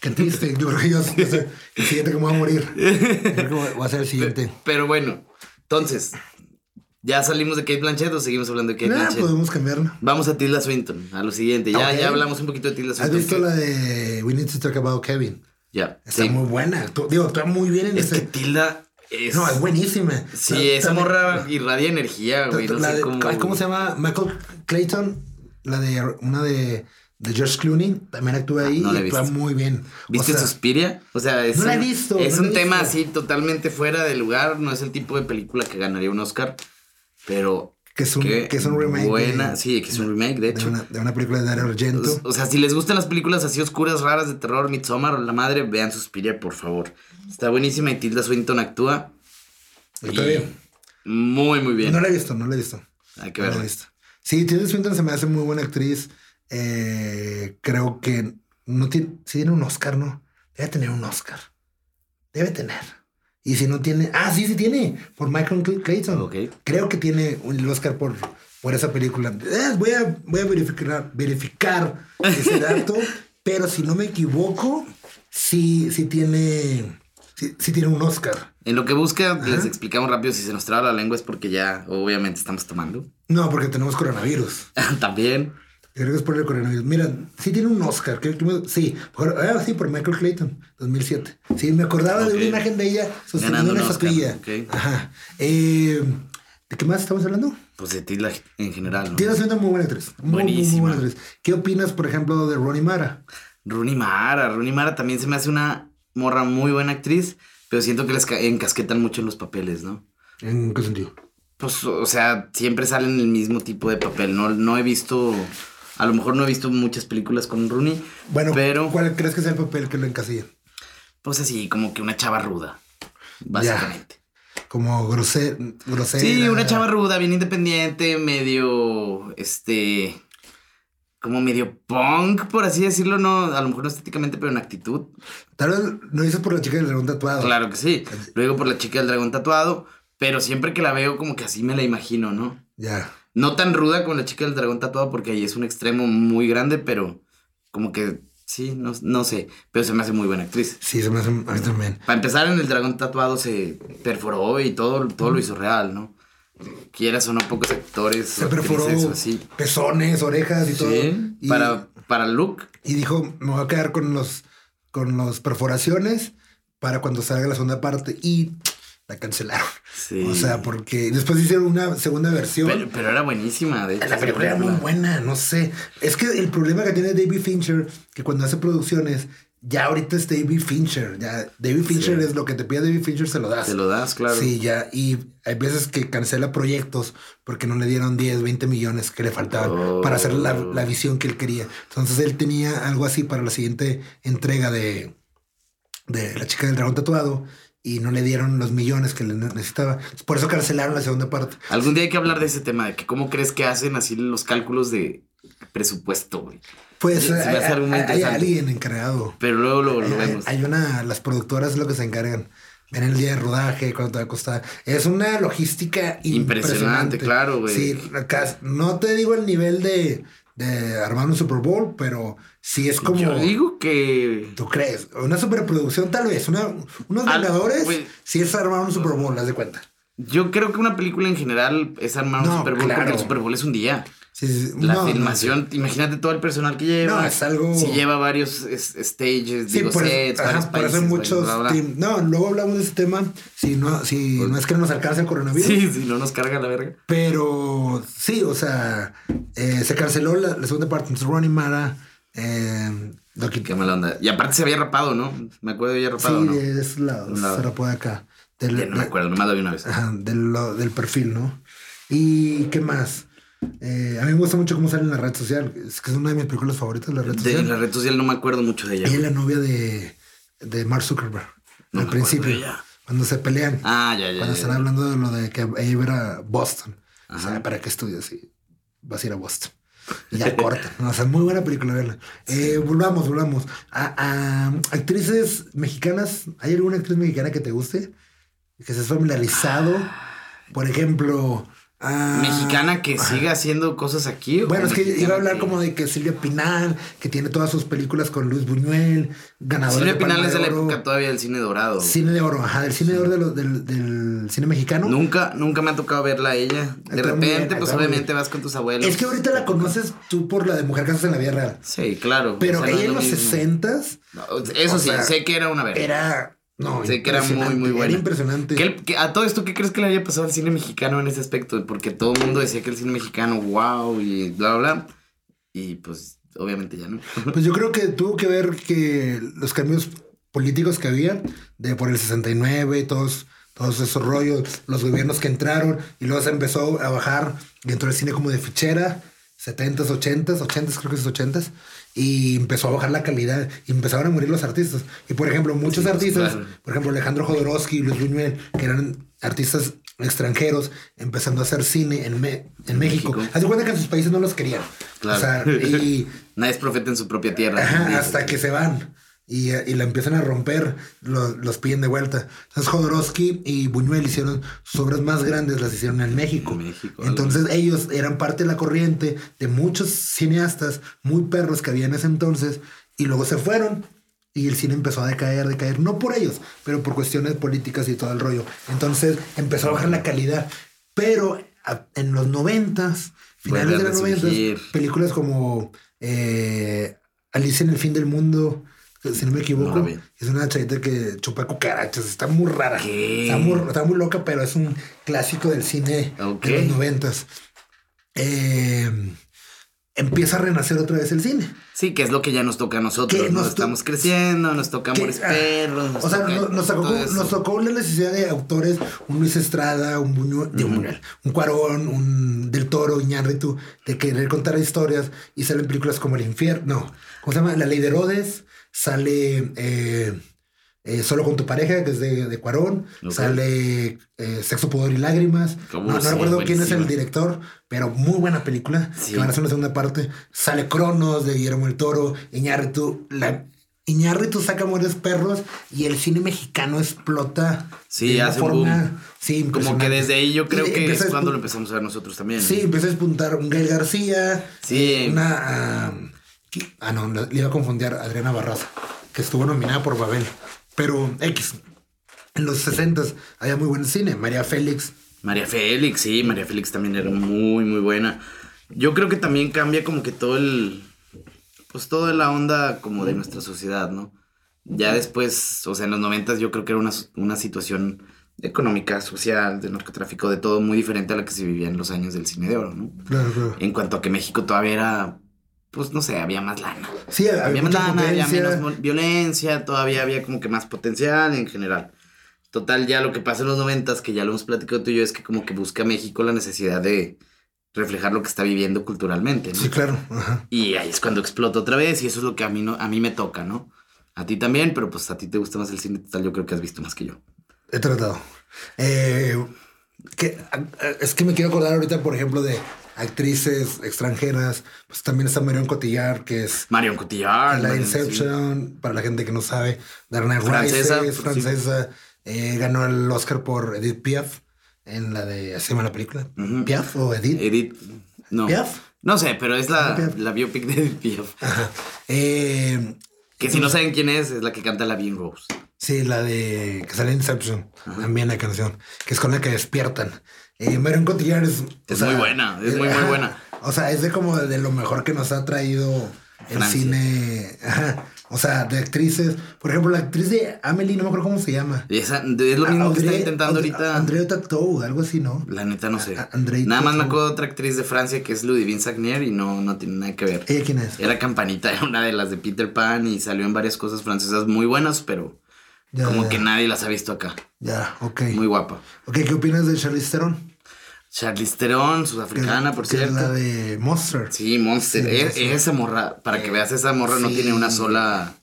qué triste. Yo creo que yo sé, el siguiente que me voy a morir. Yo creo que voy a ser el siguiente. Pero bueno, entonces, ¿ya salimos de Kate Blanchett o seguimos hablando de Kate Nah, Blanchett? podemos cambiarla. Vamos a Tilda Swinton, a lo siguiente. Ya, ya hablamos un poquito de Tilda ¿Has Swinton. visto que- la de We Need to Talk About Kevin? Ya, Está sí. muy buena. Actúa- digo, está muy bien en Es ese. que Tilda es... No, es buenísima. Sí, Ta- esa también- morra irradia energía, güey. No la sé de- cómo... ¿Cómo se llama? Michael Clayton, la de una de, de George Clooney, también actúa ahí no la he y actúa visto. muy bien. ¿Viste o sea, Suspiria? O sea, es No la he un, visto, es no un la tema visto. así totalmente fuera de lugar. No es el tipo de película que ganaría un Oscar. Pero. Que es un- qué que es un remake Buena, de- sí, que es un remake, de de hecho. una, de una película de Dario Argento. O sea, si les gustan las películas así oscuras, raras de terror, Midsommar o La Madre, vean Suspiria, por favor. Está buenísima y Tilda Swinton actúa. Está bien. Muy, muy bien. No la he visto, no la he visto. Hay que No la he verla. visto. Sí, Tilda Swinton se me hace muy buena actriz. Eh, creo que no tiene, sí tiene un Oscar, ¿no? Debe tener un Oscar. Debe tener. Y si no tiene, ah, sí, sí tiene, por Michael Cl- Clayton. Ok. Creo que tiene un Oscar por, por esa película. Eh, voy, a, voy a verificar, verificar ese dato, pero si no me equivoco, sí, sí tiene, sí, sí tiene un Oscar. En lo que busca, les explicamos rápido si se nos traba la lengua es porque ya, obviamente, estamos tomando. No, porque tenemos coronavirus. También. Creo que es por el coronavirus. Mira, sí tiene un Oscar. creo que me- sí, por, ah, sí, por Michael Clayton, 2007. Sí, me acordaba de una imagen de ella sosteniendo una estatuilla. ok. Ajá. Eh, ¿De qué más estamos hablando? Pues de Tilda en general, ¿no? Tiene siendo muy buena actriz. Muy, muy, muy Buenísima. buena actriz. ¿Qué opinas, por ejemplo, de Ronnie Mara? Rooney Mara. Rooney Mara también se me hace una morra muy buena actriz, pero siento que les ca- encasquetan mucho en los papeles, ¿no? ¿En qué sentido? Pues, o sea, siempre salen el mismo tipo de papel. No, no he visto, a lo mejor no he visto muchas películas con Rooney, Bueno, pero ¿cuál crees que es el papel que lo encasilla? pues así, como que una chava ruda, básicamente. Como grosera. Sí, una chava ruda, bien independiente, medio, este, como medio punk, por así decirlo, no, a lo mejor no estéticamente, pero en actitud. Tal vez lo dices por la chica del dragón tatuado. Claro que sí. Luego por la chica del dragón tatuado, pero siempre que la veo como que así me la imagino, ¿no? Ya. No tan ruda como la chica del dragón tatuado porque ahí es un extremo muy grande, pero como que Sí, no, no sé, pero se me hace muy buena actriz. Sí, se me hace a mí también. Para empezar, en el dragón tatuado se perforó y todo, todo lo hizo real, ¿no? Quieras o no, pocos actores. Se perforó así. pezones, orejas y todo. Y, para, para look. Y dijo, me voy a quedar con los con las perforaciones para cuando salga la segunda parte. Y la cancelaron. Sí. O sea, porque después hicieron una segunda versión. Pero, era buenísima, de hecho. La película era muy buena, no sé. Es que el problema que tiene David Fincher, que cuando hace producciones, ya ahorita es David Fincher. Ya David Fincher es lo que te pide David Fincher, se lo das. Se lo das, claro. Sí, ya. Y hay veces que cancela proyectos porque no le dieron 10, 20 millones que le faltaban para hacer la, la, visión que él quería. Entonces él tenía algo así para la siguiente entrega de, de La chica del dragón tatuado y no le dieron los millones que le necesitaba. Por eso cancelaron la segunda parte. Algún día hay que hablar de ese tema, de que cómo crees que hacen así los cálculos de presupuesto, güey. Pues hay, alguien encargado. Pero luego lo, vemos. Hay una, las productoras es lo que se encargan. En el día de rodaje, cuánto te va a costar. Es una logística impresionante. impresionante claro, güey. Sí, no te digo el nivel de, de armar un Super Bowl, pero sí es como. Yo digo que. ¿Tú crees? Una superproducción, tal vez. Una, unos Vengadores, sí es armar un Super Bowl, haz de cuenta. Yo creo que una película en general es armar un Super Bowl porque el Super Bowl es un día. La filmación, imagínate todo el personal que lleva. No, es algo. Si lleva varios stages, digo, por sets, varios países. muchos. No, luego hablamos de ese tema. Si no, si pues no es que no nos alcance el coronavirus. Sí, si no nos carga la verga. Pero sí, o sea, eh, se canceló la, segunda parte. Entonces, Ronnie Mara. Eh, Qué mala onda. Y aparte se había rapado, ¿no? Me acuerdo de había rapado. Sí, ¿no? de ese lado. Se rapó de acá. Del, no me acuerdo, nomás lo vi una vez. Ajá, del, del perfil, ¿no? ¿Y qué más? Eh, a mí me gusta mucho cómo sale en la red social. Es que es una de mis películas favoritas, la red social. De la red social no me acuerdo mucho de ella. Ella es la novia de, de Mark Zuckerberg. al principio. Cuando se pelean. Ah, ya, ya. Cuando están hablando de lo de que ella iba a Boston. O sea, ¿para qué estudias? Y vas a ir a Boston. Y ya corta. o sea, muy buena película, verla. Eh, volvamos, volvamos. A, actrices mexicanas. ¿Hay alguna actriz mexicana que te guste? Que se has familiarizado. Por ejemplo, Ah. mexicana que siga haciendo cosas aquí. Bueno, es que iba a hablar como de que Silvia Pinal, que tiene todas sus películas con Luis Buñuel, ganadora. Silvia Pinal es de la época todavía del cine dorado. Cine de oro, ajá, del cine de oro del, cine mexicano. Nunca, nunca me ha tocado verla a ella. De repente, pues obviamente vas con tus abuelos. Es que ahorita la conoces tú por la de Mujer Casas en la Vida Real. Sí, claro. Pero ella en los sesentas. eso sí, sé que era una verga. Era no, sé que era muy, muy buena. Era impresionante. a todo esto, ¿qué crees que le haya pasado al cine mexicano en ese aspecto? Porque todo el mundo decía que el cine mexicano, wow, y bla, bla. Y pues, obviamente ya no. Pues yo creo que tuvo que ver que los cambios políticos que había, de por el 69 y todos, todos esos rollos, los gobiernos que entraron, y luego se empezó a bajar dentro del cine como de fichera, 70s, 80s, 80s, creo que es 80s y empezó a bajar la calidad y empezaron a morir los artistas. Y por ejemplo, muchos pues, artistas, por ejemplo, Alejandro Jodorowsky y Luis Buñuel, que eran artistas extranjeros empezando a hacer cine en, en México. Haz de cuenta que en sus países no los querían. O sea, y... Nadie es profeta en su propia tierra. hasta que se van y, y, la empiezan a romper, los piden de vuelta. Entonces Jodorowsky y Buñuel hicieron sus obras más grandes, las hicieron en México. entonces ellos eran parte de la corriente de muchos cineastas muy perros que había en ese entonces y luego se fueron. Y el cine empezó a decaer, decaer, no por ellos, pero por cuestiones políticas y todo el rollo. Entonces empezó a bajar la calidad. Pero en los noventas, finales de los noventas, películas como eh, Alicia en el fin del mundo, si no me equivoco, es una chavita que chupa cucarachas. Está muy rara. Está muy, loca, pero es un clásico del cine de los noventas. Eh, empieza a renacer otra vez el cine. Sí, que es lo que ya nos toca a nosotros. Nos estamos creciendo, nos toca Amores ah, Perros. o sea, nos, tocó, la necesidad de autores, un Luis Estrada, un Buñuel, un Cuarón, un Del Toro, Iñárritu, de querer contar historias y salen películas como El Infierno. ¿Cómo se llama? La Ley de Herodes sale eh, eh, Solo con tu pareja, que es de, Cuarón, sale eh, Sexo, Poder y Lágrimas. No, recuerdo quién es el director, pero muy buena película, que van a hacer una segunda parte. Sale Cronos de Guillermo el Toro, Iñárritu, la... Iñárritu saca Amores Perros y el cine mexicano explota. Sí, de hace forma, sí, Como que desde ahí yo creo que es cuando lo empezamos a ver nosotros también. Sí, empezó a despuntar un Gael García. Sí. Una... Ah, no, le iba a confundir a Adriana Barraza, que estuvo nominada por Babel. Pero X, en los 60 había muy buen cine. María Félix. María Félix, sí, María Félix también era muy, muy buena. Yo creo que también cambia como que todo el. Pues toda la onda como de nuestra sociedad, ¿no? Ya después, o sea, en los noventas yo creo que era una, una situación económica, social, de narcotráfico, de todo muy diferente a la que se vivía en los años del cine de oro, ¿no? Claro, claro. En cuanto a que México todavía era, pues no sé, había más lana. Sí, había, Había más lana, había potencia. menos mo- violencia, todavía había como que más potencial en general. Total, ya lo que pasa en los noventas, que ya lo hemos platicado tú y yo, es que como que busca México la necesidad de reflejar lo que está viviendo culturalmente, ¿no? Sí, claro. Ajá. Y ahí es cuando explota otra vez y eso es lo que a mí, no, a mí me toca, ¿no? A ti también, pero pues a ti te gusta más el cine total, yo creo que has visto más que yo. He tratado. Eh, que, es que me quiero acordar ahorita, por ejemplo, de actrices extranjeras. Pues también está Marion Cotillard, que es Marion Cotillard. la Inception, para la gente que no sabe. Darnay Francesa, Rice, pues, sí. francesa. Eh, ganó el Oscar por Edith Piaf en la de. ¿Se llama la película? ¿Piaf o Edith? Edith. No. ¿Piaf? No sé, pero es la, la biopic de Edith Piaf. Ajá. Eh, Que si no saben quién es, es la que canta la Bean Rose. Sí, la de que sale en Inception, también la canción, que es con la que despiertan. Eh, Marion Cotillard es... muy buena, es muy, muy ajá, buena. O sea, es de como de lo mejor que nos ha traído el Francia. cine. Ajá. O sea, de actrices. Por ejemplo, la actriz de Amelie, no me acuerdo cómo se llama. Esa, es lo mismo que está intentando Audrey- ahorita. Andrea Tatou, algo así, ¿no? La neta no sé. A- Andrei Nada más me acuerdo de otra actriz de Francia que es Ludivine Sagnier y no, no tiene nada que ver. ¿Ella quién es? Era Campanita, era una de las de Peter Pan y salió en varias cosas francesas muy buenas, pero Ya, como ya, que nadie las ha visto acá. Ya, ok. Muy guapa. Ok, ¿qué opinas de Charlize Theron? Charlize Theron, Que- sudafricana, por que es cierto. la de Monster. Sí, Monster. Sí, E- Monster. esa morra, para que veas, esa morra no tiene una sola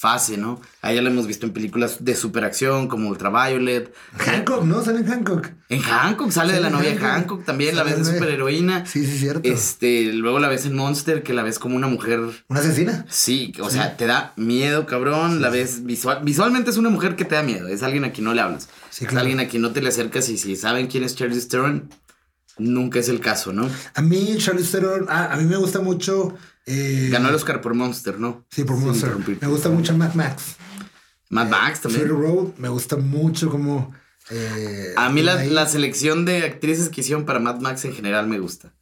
fase, ¿no? A ella la hemos visto en películas de superacción como Ultraviolet. Hancock, ¿no? Sale en Hancock. En Hancock, sale de Sí, la novia Hancock. Hancock también, la Sale ves de de- superheroína. Sí, sí, cierto. Este, luego la ves en Monster, que la ves como una mujer. ¿Una asesina? Sí, o sea, te da miedo, cabrón. La ves visual. Visualmente es una mujer que te da miedo. Es alguien a quien no le hablas. Sí, Es claro. alguien a quien no te le acercas y si saben quién es Charlize Theron, nunca es el caso, ¿no? A mí, Charlize Theron, ah, a mí me gusta mucho. Eh, Ganó el Oscar por Monster, ¿no? Sí, por Monster. Me gusta mucho Mad Max. Mad Max también. Fury Road, me gusta mucho como. eh, A mí la, la selección de actrices que hicieron para Mad Max en general me gusta.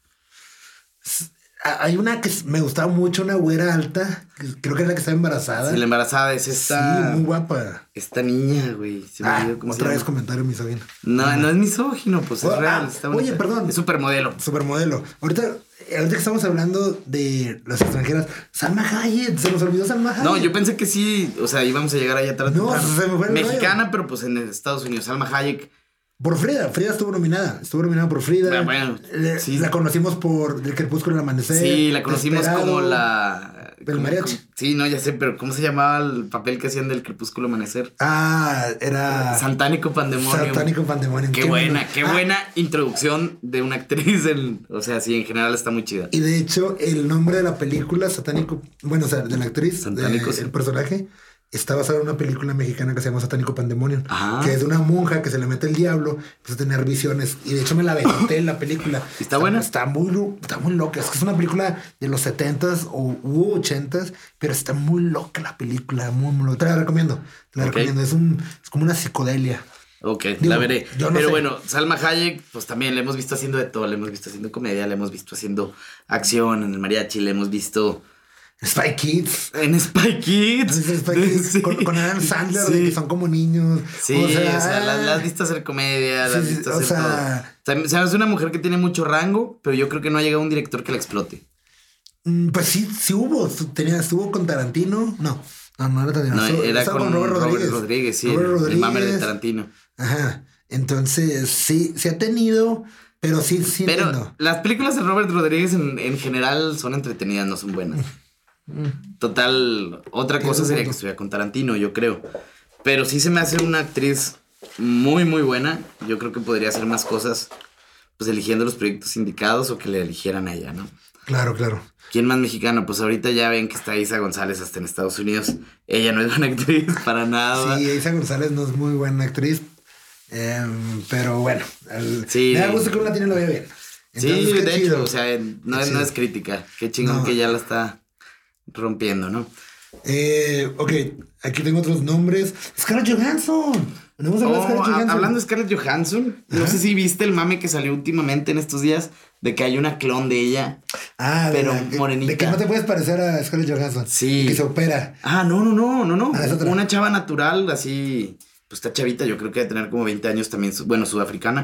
Hay una que me gustaba mucho, una güera alta. Creo que es la que está embarazada. Sí, la embarazada es Sí, esta. muy guapa. esta niña, güey. Se me Ah, olvidó cómo otra vez comentario misógino. No, no es misógino, pues es Oh, real. ah, está oye, perdón. Es supermodelo. Supermodelo. Ahorita, ahorita que estamos hablando de las extranjeras, Salma Hayek, se nos olvidó Salma Hayek. No, yo pensé que sí, o sea, íbamos a llegar allá atrás. No, se me fue el Mexicana, pero pues en Estados Unidos. Salma Hayek. Por Frida, Frida estuvo nominada. Estuvo nominada por Frida. Bueno, bueno, Le- sí. La conocimos por El Crepúsculo del Amanecer. Sí, la conocimos como la. Del mariachi. sí, no, ya sé, pero ¿cómo se llamaba el papel que hacían del Crepúsculo Amanecer? Ah, era. Satánico Pandemonium. Satánico Pandemonium. Qué buena, bueno. qué Ah, buena introducción de una actriz. en- o sea, sí, en general está muy chida. Y de hecho, el nombre de la película, Satánico, bueno, o sea, de la actriz, Satánico, de- sí. el personaje, está basado en una película mexicana que se llama Satánico Pandemonium, Ajá. que es de una monja que se le mete el diablo, empieza a tener visiones. Y de hecho me la aventé en la película. ¿Está buena? Está muy, está muy loca. Es que es una película de los 70s o u 80s, pero está muy loca la película, muy, muy loca. Te la recomiendo. Te la recomiendo. Es, un, es como una psicodelia. Ok, Digo, la veré. no Pero sé. bueno, Salma Hayek, pues también la hemos visto haciendo de todo. La hemos visto haciendo comedia, la hemos visto haciendo acción en el mariachi, la hemos visto Spy Kids. en Spy Kids. ¿Has visto Spy Kids? Sí. Con, con Adam Sandler, Sí. de que son como niños. Sí, o sea, la, la has visto hacer comedia, la has Sí, sí, visto o sea- todo. O sea, es una mujer que tiene mucho rango, pero yo creo que no ha llegado un director que la explote. Mm, Pues sí, sí hubo. Tenía, estuvo con Tarantino. No, no, no era Tarantino. No, Estuvo- era con Robert Rodríguez, sí, Robert el, el mame de Rodríguez. Tarantino. Ajá. Entonces, sí, se ha tenido, pero sí, sí Pero entiendo. las películas de Robert Rodríguez en, en general son entretenidas, no son buenas. Total, otra cosa sería que estuviera con Tarantino, yo creo. Pero sí se me hace una actriz muy, muy buena. Yo creo que podría hacer más cosas, pues eligiendo los proyectos indicados o que le eligieran a ella, ¿no? Claro, claro. ¿Quién más mexicano? Pues ahorita ya ven que está Isa González hasta en Estados Unidos. Ella no es buena actriz para nada. Sí, Isa González no es muy buena actriz. em, pero bueno, Sí. me da gusto que una tiene lo vea bien. Sí, Entonces, de chido. hecho, o sea, no, es, no chido. es crítica. Qué chingón No. que ya la está rompiendo, ¿no? Eh, ok, aquí tengo otros nombres. Scarlett Johansson. De Oh, Scarlett a- Johansson. hablando de Scarlett Johansson, no sé si viste el mame que salió últimamente en estos días de que hay una clon de ella. Ah, de pero la- de- morenita. De que no te puedes parecer a Scarlett Johansson. Sí. Que se opera. Ah, no, no, no, no, no. Ah. Una chava natural, así, pues está chavita, yo creo que debe tener como 20 años también, bueno, sudafricana,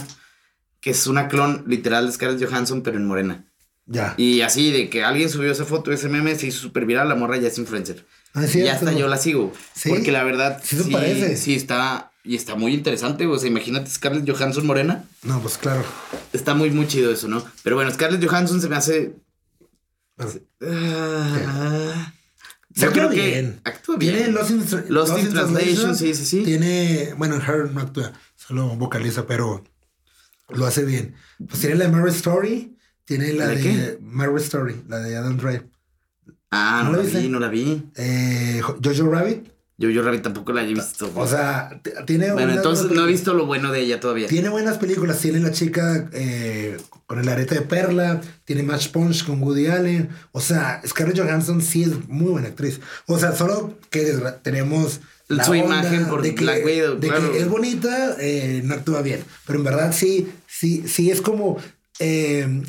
que es una clon literal de Scarlett Johansson, pero en morena. Ya. Y así, de que alguien subió esa foto, ese meme, se hizo súper viral, la morra ya es influencer. Ah, es y hasta yo la sigo. ¿Sí? Porque la verdad, Sí se parece. sí está, y está muy interesante, o sea, imagínate Scarlett Johansson morena. No, pues claro. Está muy, muy chido eso, ¿no? Pero bueno, Scarlett Johansson se me hace... Pero- Ah, Se actúa bien. actúa bien. Tiene Lost in, Lost in Translation, sí, sí, sí. Tiene, bueno, Her no actúa, solo vocaliza, pero lo hace bien. Pues tiene la Mary Story, tiene la ¿De de? Mary Story, la de Adam Drive. Ah, ¿No no, la vi, no la vi. Eh, Jojo Rabbit, Yo, yo Rabbit tampoco la he visto. o sea, tiene bueno, entonces no he visto lo bueno de ella todavía. Tiene buenas películas, tiene la chica eh, con el arete de perla, tiene Match Punch con Woody Allen, o sea, Scarlett Johansson sí es muy buena actriz. O sea, solo que tenemos la Su imagen por de que, Black Widow, de claro. que es bonita, eh, no actúa bien, pero en verdad sí, sí, sí es como eh,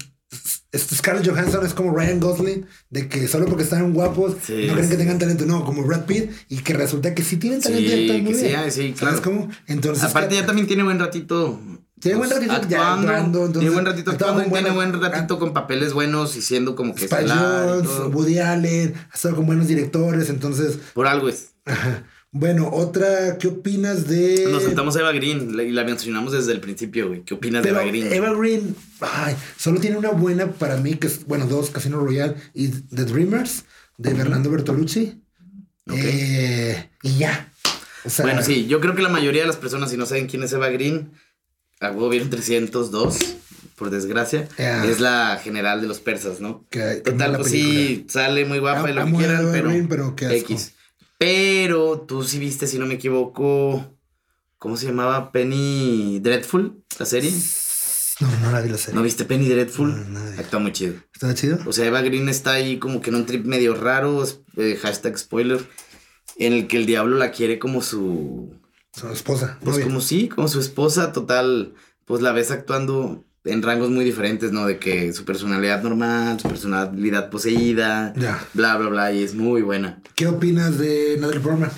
este Scarlett Johansson es como Ryan Gosling, de que solo porque están guapos Sí, no creen que sí. tengan talento, no, como Brad Pitt, y que resulta que sí tienen Sí, talento muy que sí, bien. ah, sí, ¿Sabes claro. cómo? Entonces, Aparte ya también tiene buen ratito. Tiene buen pues, ratito ya actuando, actuando, entonces, tiene buen ratito actuando, tiene buen ratito con papeles buenos y siendo como que Spike estelar y Jones. Woody Allen, ha estado con buenos directores, entonces, Por algo es. ajá. Bueno, otra, ¿qué opinas de...? Nos saltamos a Eva Green y la mencionamos desde el principio, güey. ¿Qué opinas Pero de Eva Green? Eva Green, ay, solo tiene una buena para mí, que es, bueno, dos, Casino Royale y The Dreamers, de Fernando Bertolucci. Eh, y ya. O sea, Bueno, sí, yo creo que la mayoría de las personas, si no saben quién es Eva Green, a Gobierno 302, por desgracia, es la general de los persas, ¿no? Que- Total, pues película. sí, sale muy guapa y lo que quieran, pero, Green, pero. X. Pero tú sí viste, si no me equivoco, ¿cómo se llamaba? Penny Dreadful, la serie. No, no la vi la serie. ¿No viste Penny Dreadful? No, no. Actúa muy chido. ¿Está chido? O sea, Eva Green está ahí como que en un trip medio raro, eh, hashtag spoiler, en el que el diablo la quiere como su... Su esposa. Pues novia. como sí, como su esposa, total, pues la ves actuando en rangos muy diferentes, ¿no? De que su personalidad normal, su personalidad poseída, Ya. bla, bla, bla, y es muy buena. ¿Qué opinas de Natalie Portman?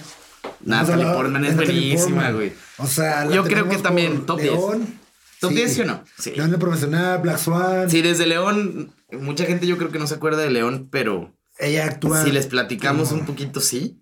Natalie Portman de es Natalie buenísima, Portman. güey. O sea, la Yo creo que también top 10. León. ¿Top 10 sí o no? Sí. León el profesional, Black Swan. Sí, desde León, mucha gente yo creo que no se acuerda de León, pero Ella actúa. si les platicamos como- un poquito, sí.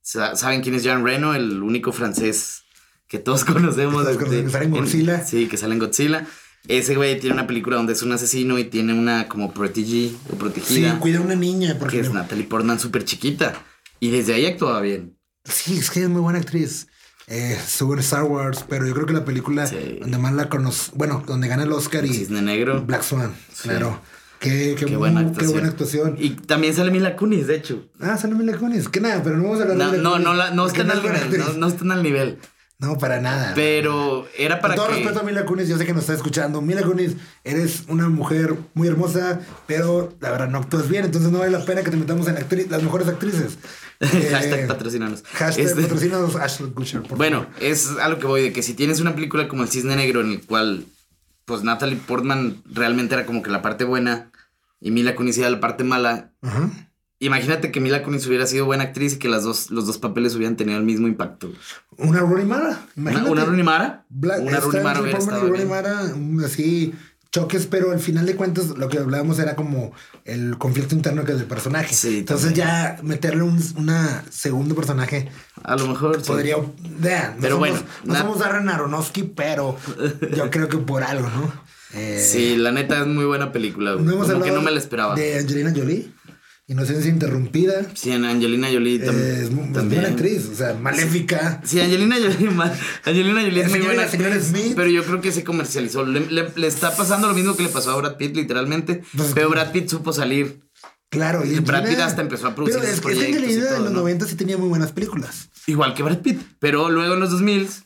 Sa- ¿Saben quién es Jean Reno? El único francés. Que todos conocemos, que sale en Godzilla. sí, que sale en Godzilla. Ese güey tiene una película donde es un asesino y tiene una como protégée o Sí, protegida. cuida a una niña. Porque que es Natalie Portman súper chiquita. Y desde ahí actuaba bien. Sí, es que es muy buena actriz. Eh, en Star Wars, pero yo creo que la película Sí. donde más la conoce, bueno, donde gana el Oscar y Cisne Negro. Black Swan, Sí. claro. Qué, qué, Qué bu- buena qué actuación. buena actuación. Y también sale Mila Kunis, de hecho. Ah, sale Mila Kunis. Que nada, pero no vamos a hablar No, de Mila no, Kunis, no, la- no están al nivel. No, no están al nivel. No, para nada. Pero era para Con todo que. respeto a Mila Kunis, yo sé que nos está escuchando. Mila Kunis, eres una mujer muy hermosa, pero la verdad no actúas bien, entonces no vale la pena que te metamos en actri- las mejores actrices. Eh, Hashtag patrocinanos. Hashtag Este- patrocinados Ashley Kutcher, por Bueno, favor. es a lo que voy, de que si tienes una película como El Cisne Negro en el cual, pues Natalie Portman realmente era como que la parte buena y Mila Kunis era la parte mala, Ajá. Imagínate que Mila Kunis hubiera sido buena actriz y que las dos, los dos papeles hubieran tenido el mismo impacto. Una Rooney Mara. ¿Una, Imagínate. una Rooney Mara? Black, una Rooney Mara hubiera estado Rooney. Mara, así choques, pero al final de cuentas lo que hablábamos era como el conflicto interno que del personaje. Sí, Entonces ya meterle un una segundo personaje A lo mejor sí. podría... Vean, no Pero somos, bueno, no somos Darren Aronofsky, pero yo creo que por algo, ¿no? Eh, Sí, la neta es muy buena película. No hemos Como que no me la esperaba. De Angelina Jolie, Inocencia Interrumpida. Sí, en Angelina Jolie tam- Eh, es muy es también. buena actriz, o sea, maléfica. Sí, Angelina Jolie, ma- Angelina Jolie es muy buena actriz, Smith. pero yo creo que se comercializó. Le, le- le está pasando lo mismo que le pasó a Brad Pitt, literalmente. Pues- pero Brad Pitt supo salir. Claro, y Brad Pitt hasta empezó a producir Pero es que Angelina todo, en los ¿no? 90 sí tenía muy buenas películas. Igual que Brad Pitt. Pero luego en los 2000 es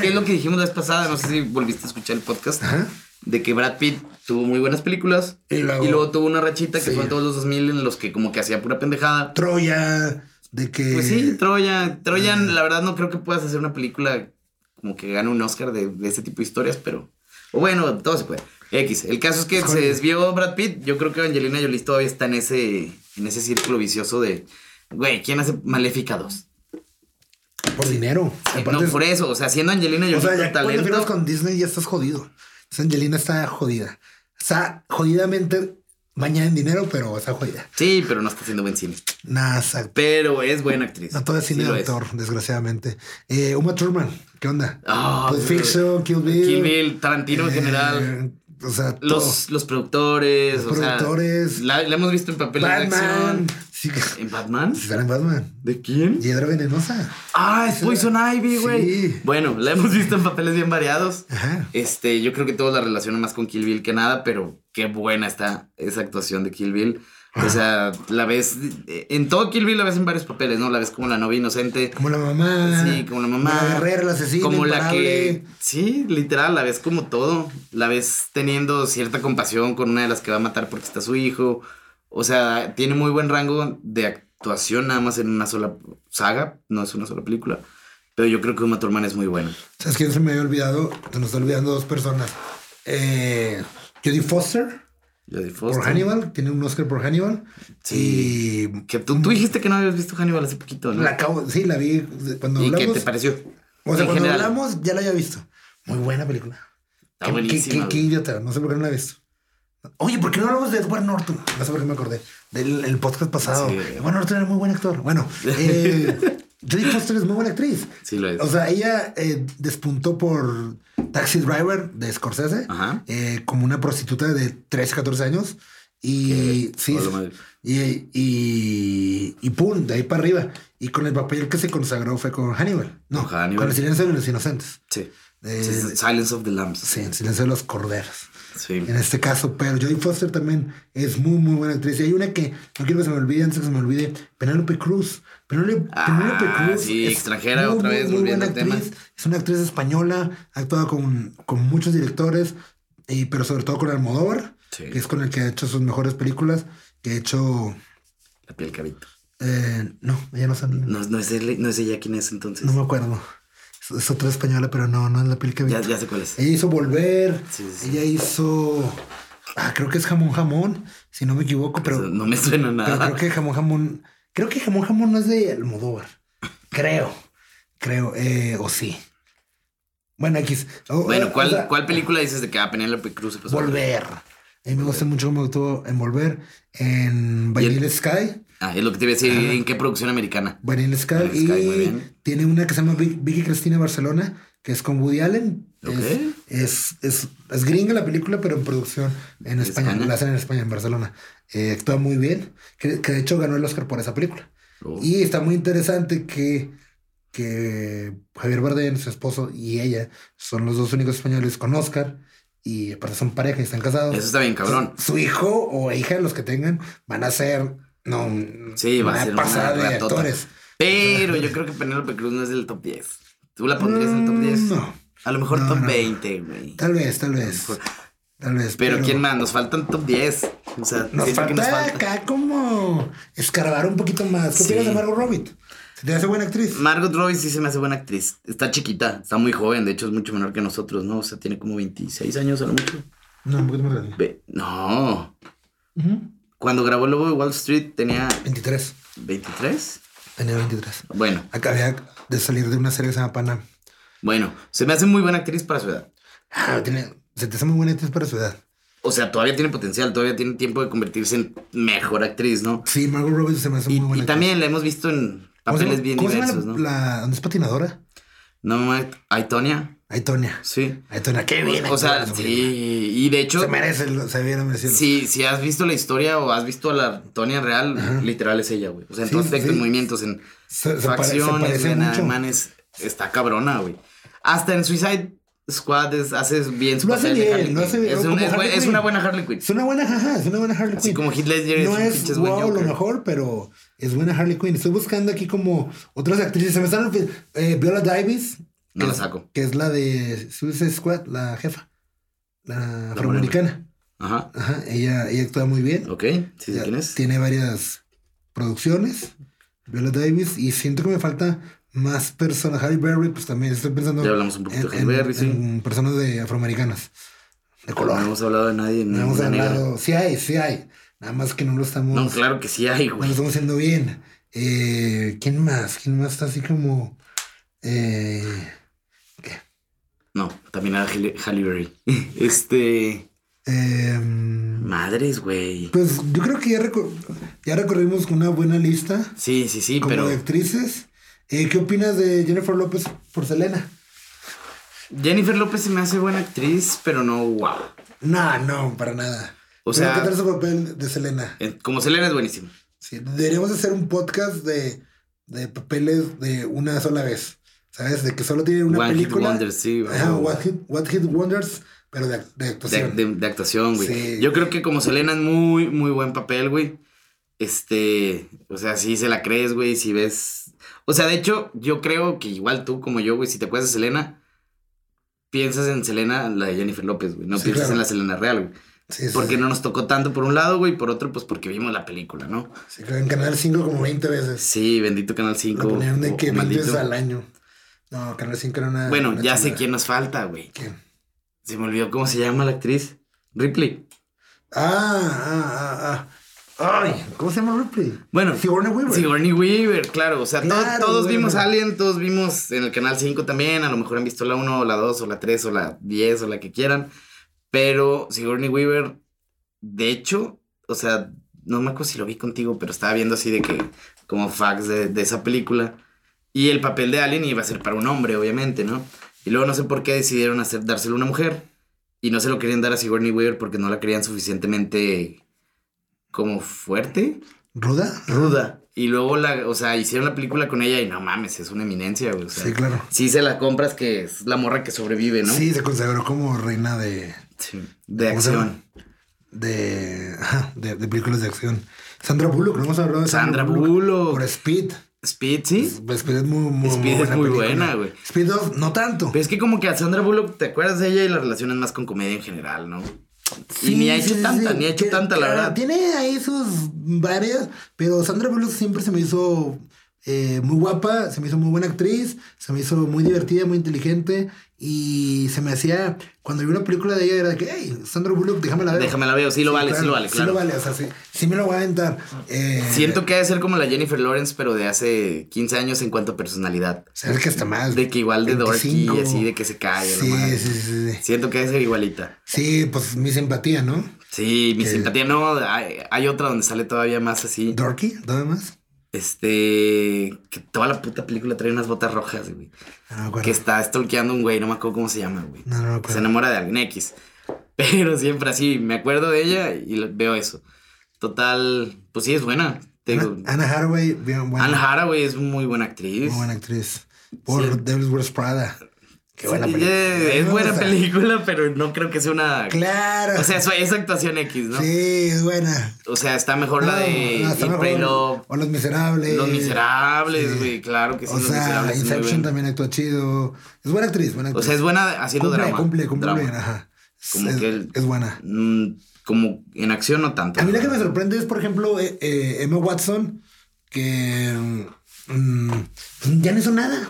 que es lo que dijimos la vez pasada. No sé si volviste a escuchar el podcast. Ajá. De que Brad Pitt tuvo muy buenas películas Y y luego- tuvo una rachita que Sí. fue en todos los 2000 en los que como que hacía pura pendejada. Troya, de que. Pues sí, Troya. Troya, la verdad no creo que puedas hacer una película como que gane un Oscar de, de ese tipo de historias, pero... O bueno, todo se puede. X. El caso es que se desvió Brad Pitt. Yo creo que Angelina Jolie todavía está en ese, en ese círculo vicioso de... Güey, ¿quién hace Maléfica 2? Por dinero. No, es- por eso. O sea, siendo Angelina Jolie O sea, cuando talento... con Disney ya estás jodido. Angelina está jodida. Está jodidamente bañada en dinero, pero está jodida. Sí, pero no está haciendo buen cine. Nada, exacto. Pero es buena actriz. No todo es cine Sí de es. autor, desgraciadamente. Eh, Uma Thurman, ¿qué onda? Ah, Pulp Fiction, Kill Bill. Kill Bill, Tarantino en eh, general. O sea. Los, los productores. Los o sea, productores. la, la hemos visto en papeles de acción. ¿En Batman? sí en Batman. ¿De quién? Hiedra venenosa. Ah, es Poison Ivy, güey. Sí. Bueno, la hemos visto en papeles bien variados. Ajá. Este, yo creo que todos la relacionan más con Kill Bill que nada, pero qué buena está esa actuación de Kill Bill. O sea, la ves en todo Kill Bill la ves en varios papeles, ¿no? La ves como la novia inocente, Como la mamá. Sí, como la mamá. La guerrera, la asesina. como la que. Sí, literal, la ves como todo. La ves teniendo cierta compasión con una de las que va a matar porque está su hijo. O sea, tiene muy buen rango de actuación nada más en una sola saga. No es una sola película. Pero yo creo que Uma Thurman es muy buena. ¿Sabes quién se me había olvidado? Se nos está olvidando dos personas. Eh, Jodie Foster, Jodie por Foster. Hannibal. Tiene un Oscar por Hannibal. Sí. Y Que tú, tú dijiste que no habías visto Hannibal hace poquito, ¿no? la acabo, sí, la vi cuando ¿Y qué hablamos. te pareció? O sea, En cuando general. hablamos ya la había visto. Muy buena película. Está Qué- buenísima, Qué, güey. qué idiota, no sé por qué no la he visto. Oye, ¿por qué no hablamos de Edward Norton? No sé por qué me acordé. Del el podcast pasado. Sí. Edward Norton era muy buen actor. Bueno, eh, Jodie Foster es muy buena actriz. Sí lo es. O sea, ella eh, despuntó por Taxi Driver de Scorsese Ajá. eh, como una prostituta de 13, 14 años. Y sí, Hola, madre. y, y, y pum, de ahí para arriba. Y con el papel que se consagró fue con Hannibal. No, Con Hannibal. con el silencio de los inocentes. Sí. Eh, Sí, Silence of the Lambs. Sí, el silencio de los corderos. Sí. En este caso, pero Jodie Foster también es muy, muy buena actriz. Y hay una que no quiero que se me olvide antes que se me olvide: Penélope Cruz. Penélope, Ah, Penélope Cruz. sí, extranjera, otra vez, volviendo al tema. Es una actriz española, ha actuado con, con muchos directores, y, pero sobre todo con Almodóvar, Sí. que es con el que ha hecho sus mejores películas. Que ha hecho. La piel cabito. eh, no, ella no sale. No, no, es él- no es ella quién es entonces. No me acuerdo. Es, otra española, pero no, no es la piel que ya, ya sé cuál es. Ella hizo Volver. Sí, sí, sí. Ella hizo. Ah, creo que es Jamón Jamón, si no me equivoco, pero, no me suena pero nada. creo que Jamón Jamón. Creo que Jamón Jamón no es de Almodóvar. Creo. Creo. Eh, o sí. Bueno, X. Bueno, o ¿cuál, sea, ¿cuál película dices de que a Penélope Cruz se pasó? Volver. A mí me gusta mucho cómo actuó en Volver. En Vanilla Sky. Ah, es lo que te iba a decir. ¿En qué producción americana? Sky. Vanilla y Sky, muy bien. tiene una que se llama Vic- Vicky Cristina Barcelona, que es con Woody Allen. Ok. Es, es, es, es gringa la película, pero en producción en ¿En España. España? La hacen en España, en Barcelona. Eh, actúa muy bien. Que, que de hecho ganó el Oscar por esa película. Oh. Y está muy interesante que, que Javier Bardem, su esposo, y ella son los dos únicos españoles con Oscar. Y aparte son pareja y están casados. Eso está bien, cabrón. Su hijo o hija, los que tengan, van a ser. No, Sí, va a una ser una pasada de ratota. actores. Pero yo creo que Penélope Cruz no es del top 10. ¿Tú la pondrías en el top 10? Mm, No. A lo mejor No, top no. 20, güey. Tal vez, tal vez. Tal vez. Pero, ¿quién más? Nos faltan top 10. O sea, Nos falta, nos falta. acá como escarbar un poquito más. ¿Qué Sí. opinas de Margot Robbie? ¿Se te hace buena actriz? Margot Robbie sí se me hace buena actriz. Está chiquita, está muy joven, de hecho es mucho menor que nosotros, ¿no? O sea, tiene como 26 años a lo mucho. No, un poquito más grande. No. Ujú. Cuando grabó Lobo de Wall Street tenía 23. 23. Tenía 23. Bueno, Acabé de salir de una serie que se llama Pana. bueno, se me hace muy buena actriz para su edad. Ah, tiene, se te hace muy buena actriz para su edad. O sea, todavía tiene potencial, todavía tiene tiempo de convertirse en mejor actriz, ¿no? Sí, Margot Robbie se me hace Y, muy buena y actriz. también la hemos visto en ¿Cómo se papeles bien ¿Cómo se llama diversos, la, ¿no? la- ¿Dónde es patinadora? No, Aitonia. Ahí, Tonia. Sí. Ahí, Tonia. Qué bien. O sea, sí. Y de hecho, Se merece, se hubiera merecido. si, si has visto la historia o has visto a la Tonia real, literal es ella, güey. O sea, en Sí, todo sí, aspecto, en sí. movimientos, en Se, se se facciones, parece en mucho. ademanes, está cabrona, güey. Hasta en Suicide Squad es- hace bien su Lo hace papel de bien, Harley lo Quinn. hace bien, Es, un- es Harley es una buena Harley Quinn. Es una buena, ajá, es una buena Harley Así Quinn. como Heath Ledger es no es buen wow lo mejor, pero es buena Harley Quinn. Estoy buscando aquí como otras actrices. Se me están eh, Viola Davis. No la es- saco. Que es la de Suicide Squad, la jefa. la afroamericana. Ajá. Ajá, ella, ella actúa muy bien. Ok, sí, quién es. Tiene varias producciones. Viola Davis. Y siento que me falta más personas. Harry Berry, pues también estoy pensando. Ya hablamos un poquito de en, en- Berry, sí. en personas de afroamericanas. De color. No hemos hablado de nadie, No hemos negra. hablado. Sí hay, sí hay. Nada más que no lo estamos. No, claro que sí hay, no lo güey. estamos haciendo bien. Eh, ¿Quién más? ¿Quién más está así como. Eh, No, también era Berry. Este. em, Madres, güey. pues yo creo que ya, reco- ya recorrimos una buena lista. Sí, sí, sí, como pero. de actrices. Eh, ¿Qué opinas de Jennifer López por Selena? Jennifer López se me hace buena actriz, pero no wow. No, no, para nada. O Pero sea- ¿Qué tal su papel de Selena? Eh, Como Selena es buenísimo. Sí, deberíamos hacer un podcast de, de papeles de una sola vez. ¿Sabes? De que solo tiene una One Hit película. Wonders, sí, Ajá, güey. What Hit, Hit Wonders, pero de, de actuación. de- de actuación, güey. Sí. Yo creo que como Selena es muy, muy buen papel, güey. Este, o sea, si se la crees, güey, si ves. O sea, de hecho, yo creo que igual tú como yo, güey, si te acuerdas de Selena, piensas en Selena, la de Jennifer López, güey. No Sí, piensas claro. en la Selena real, güey. Sí, sí, Porque sí. no nos tocó tanto por un lado, güey, y por otro, pues porque vimos la película, ¿no? Sí, en Canal 5 como 20 veces. Sí, bendito Canal 5. Lo ponían de que o 20 veces al año. No, Canal 5 era una. Bueno, una ya sé quién nos falta, güey. ¿Quién? Se me olvidó cómo se llama la actriz. Ripley. Ah, ah, ah, ah. Ay, ¿cómo se llama Ripley? Bueno, Sigourney Weaver. Sigourney Weaver, claro. O sea, to- Claro, todos bueno. vimos Alien, todos vimos en el canal 5 también. A lo mejor han visto la 1 o la 2 o la 3 o la 10 o la que quieran. Pero Sigourney Weaver, de hecho, o sea, no me acuerdo si lo vi contigo, pero estaba viendo así de que, como facts de, de esa película. Y el papel de Alien iba a ser para un hombre, obviamente, ¿no? Y luego no sé por qué decidieron hacer, dárselo a una mujer. Y no se lo querían dar a Sigourney Weaver porque no la querían suficientemente como fuerte ¿Ruda? ruda. Y luego la, o sea, hicieron la película con ella y no mames, es una eminencia, güey. O sea, Sí, claro. Sí se la compras que es la morra que sobrevive, ¿no? Sí, se consagró como reina de. Sí, De ¿Cómo se acción. de, de, de películas de acción. Sandra Bullock, no hemos hablado de Sandra Bullock. Por Speed. Speed, ¿sí? Pues Speed es muy, muy, Speed es muy película. buena, güey. Speed 2, no tanto. Pero es que como que a Sandra Bullock, ¿te acuerdas de ella? Y la relacionan más con comedia en general, ¿no? y ni ha hecho tanta, ni ha hecho Que- tanta, la verdad. Tiene ahí sus varias, pero Sandra Bullock siempre se me hizo eh, muy guapa, se me hizo muy buena actriz, se me hizo muy divertida, muy inteligente y se me hacía, cuando vi una película de ella era de que, hey, Sandra Bullock, déjame la ver. Déjame la veo, sí lo vale, sí lo vale, Sí claro. lo vale, o sea, sí, sí me lo voy a aventar. Eh, Siento que ha de ser como la Jennifer Lawrence, pero de hace 15 años en cuanto a personalidad. O sea, es que está más. De que igual de dorky 25. y así, de que se cae. Sí, sí, sí, sí. Siento que debe ser igualita. Sí, pues mi simpatía, ¿no? Sí, mi Que- simpatía no. Hay, hay otra donde sale todavía más así. Dorky, ¿dónde más? Este. Que toda la puta película trae unas botas rojas, güey. Ah, No. Que está stalkeando un güey, no me acuerdo cómo se llama, güey. No, no me Se enamora de alguien X. Pero siempre así, me acuerdo de ella y veo eso. Total, pues sí, es buena. Anna, Anna Hathaway, bien buena. Anne Hathaway es muy buena actriz. Muy buena actriz. Por Sí. Devil's Wears Prada. Qué buena Sí, película. Es buena película, pero no creo que sea una. Claro. O sea, es, actuación X, ¿no? Sí, es buena. O sea, está mejor la de no, está mejor. Love. O Los Miserables. Los Miserables, Sí. güey, claro que sí, O Los sea, Inception también actúa chido. Es buena actriz, buena O actriz. sea, es buena haciendo cumple, drama. Cumple, cumple drama. bien, ajá. Como es, que el- es buena. Mm, como en acción no tanto. A mí la que me sorprende es, por ejemplo, eh, eh, Emma Watson, que mm, ya no hizo nada.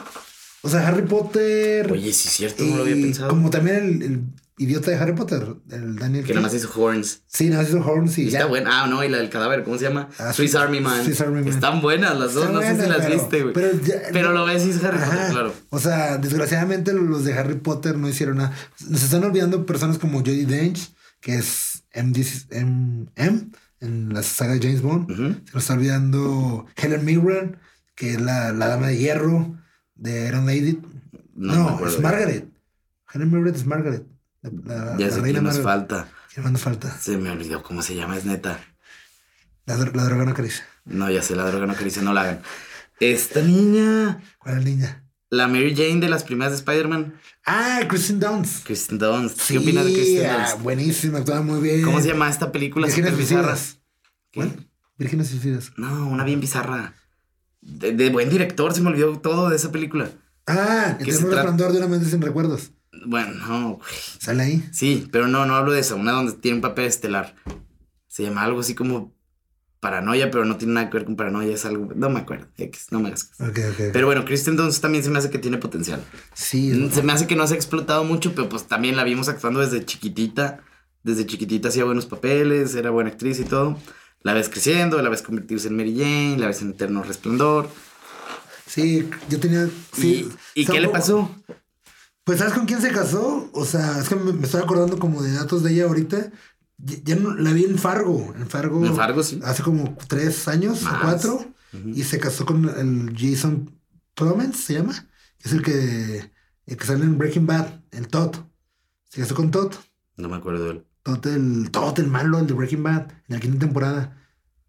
O sea, Harry Potter. Oye, sí es cierto, no lo había pensado. Como también el, el idiota de Harry Potter, el Daniel. Que nada más hizo Horns. Sí, nada más hizo Horns y ya. está buena. Ah, no, y la del cadáver, ¿cómo se llama? Ah, Swiss Army Man. Swiss Army Man. Están buenas las dos, no sé si las pero- viste, güey. Pero, Pero, ya- lo ves y es Harry Potter, claro. O sea, desgraciadamente los de Harry Potter no hicieron nada. Nos están olvidando personas como Jodie Dench, que es MD, M, M en la saga de James Bond. Se nos está olvidando Helen Mirren, que es la, la dama de hierro de Iron Lady. No, No, me acuerdo. es Margaret. Helen Mirren es Margaret. La, Ya la sé reina quién nos Margaret. falta. ¿Quién más nos falta? Se me olvidó cómo se llama, es neta. La, dro- la droga no acaricia. No, ya sé, la droga no dice no la hagan. Esta niña, ¿Cuál es la niña? la Mary Jane de las primeras de Spider-Man, Ah, Kristen Dunst. Kristen Dunst. ¿Qué opinas de Kristen ah, Dunst? buenísima, actúa muy bien. ¿Cómo se llama esta película bizarra? suicidas. ¿Qué? ¿Cuál? Vírgenes suicidas. No, una bien bizarra. De, de buen director, se me olvidó todo de esa película. Ah, ¿Qué que se resplandor de una mente sin recuerdos. Bueno, no, güey. ¿Sale ahí? Sí, pero no, no hablo de eso. Una donde tiene un papel estelar. Se llama algo así como paranoia, pero no tiene nada que ver con paranoia. Es algo. No me acuerdo. X, no me hagas caso. Ok, ok. Pero bueno, Kristen Dunst también se me hace que tiene potencial. sí, Mm, Se me hace que no se ha explotado mucho, pero pues también la vimos actuando desde chiquitita. Desde chiquitita hacía buenos papeles, era buena actriz y todo. La ves creciendo, la ves convertirse en Mary Jane, la ves en Eterno Resplandor. sí, yo tenía. Sí, ¿Y, ¿y está qué le pasó? Pues, ¿sabes con quién se casó? O sea, es que me, me estoy acordando como de datos de ella ahorita. Ya, ya no, la vi en Fargo. En Fargo. En Fargo, sí. Hace como tres años Más. o cuatro. Y se casó con el Jason Plemons, se llama. Es el que, el que sale en Breaking Bad, el Todd. Se casó con Todd. No me acuerdo de él. Todd el, Todd el malo, el de Breaking Bad, en la quinta temporada.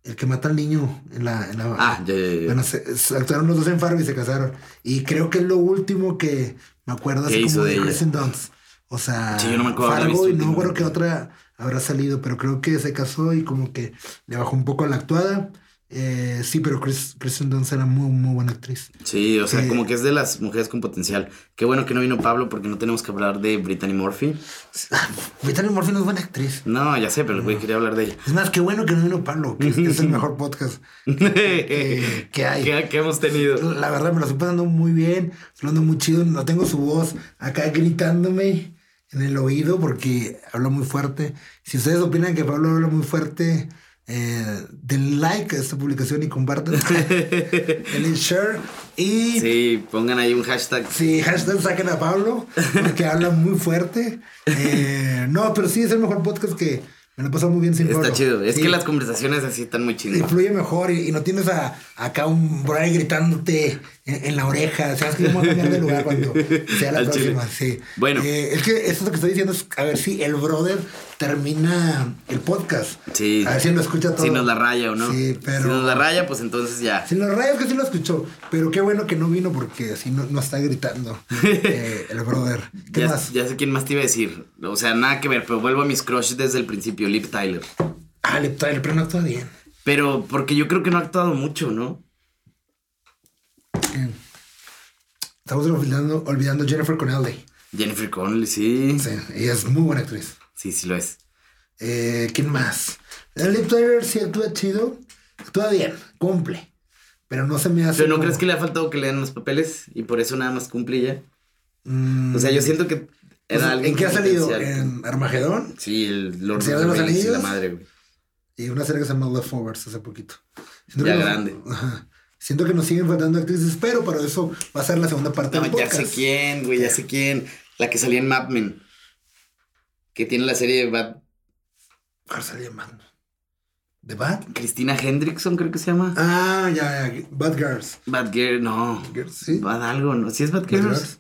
El que mata al niño en la... En la Ah, ya, ya, ya. bueno, se, se- actuaron los dos en Fargo y se casaron. Y creo que es lo último que me acuerdo ¿Qué así como de? Kristen Dunst. O sea, Sí, yo no me acuerdo Fargo y no me acuerdo que otra habrá salido, pero creo que se casó y como que le bajó un poco la actuada. Eh, sí, pero Chris, Kristen Dunst era muy, muy buena actriz. Sí, o sea, Sí. como que es de las mujeres con potencial. Qué bueno que no vino Pablo porque no tenemos que hablar de Brittany Murphy. Brittany Murphy no es buena actriz. No, ya sé, pero el güey quería hablar de ella. Es más, qué bueno que no vino Pablo, que es, el mejor podcast que, que hay. ¿Qué, qué hemos tenido? La verdad me lo estoy pasando muy bien, hablando muy chido. No tengo su voz acá gritándome en el oído porque habla muy fuerte. Si ustedes opinan que Pablo habla muy fuerte, eh, den like a esta publicación y compartan. Denle share. Y Sí, pongan ahí un hashtag. Sí, hashtag saquen a Pablo, porque habla muy fuerte. Eh, no, pero sí es el mejor podcast que me lo he pasado muy bien sin Está Pablo. chido. Es Sí, que las conversaciones así están muy chidas. fluye mejor y, y no tienes a, acá un brother gritándote en, en la oreja. Sabes que yo me voy a cambiar de lugar cuando sea la Al chile. próxima. Sí. Bueno. Eh, es que eso es lo que estoy diciendo. Es, a ver si el brother termina el podcast. Sí. A ver si lo escucha todo. Si nos la raya o no. Sí, pero. Si nos la raya, pues entonces ya. Si los rayos que sí lo escuchó, pero qué bueno que no vino porque así no, no está gritando eh, el brother. ¿Qué Ya, más? ya sé quién más te iba a decir. O sea, nada que ver, pero vuelvo a mis crush desde el principio, Lip Tyler. Ah, el, el pero no actúa bien. Pero porque yo creo que no ha actuado mucho, ¿no? Estamos olvidando, olvidando Jennifer Connelly. Jennifer Connelly, sí. Sí, ella es muy buena actriz. Sí, sí lo es. Eh, ¿Quién más? El Lip Tyler sí actúa chido. Actúa bien, cumple. Pero no se me hace. Pero ¿no como- crees que le ha faltado que le den los papeles y por eso nada más cumple ya? Mm, O sea, yo siento que pues, era alguien ¿En qué ha salido? En Armagedón Sí, el Lord ¿Señor of de los Rings y la Anillos? madre, güey. y una serie que se llama Leftovers hace poquito. Siento Ya grande. Ajá. Siento que nos siguen faltando actrices, pero para eso va a ser la segunda parte No, del ya podcast. sé quién, güey, ya sé quién. La que salía en Mad Men. Que tiene la serie de Bad... ¿Cuál salía más? ¿The Bad? Cristina Hendrickson, creo que se llama. Ah, ya, ya. Bad Girls. Bad Girl, no. Girls, ¿Sí? Bad algo, ¿no? ¿Sí es Bad Bad Girls? Girls.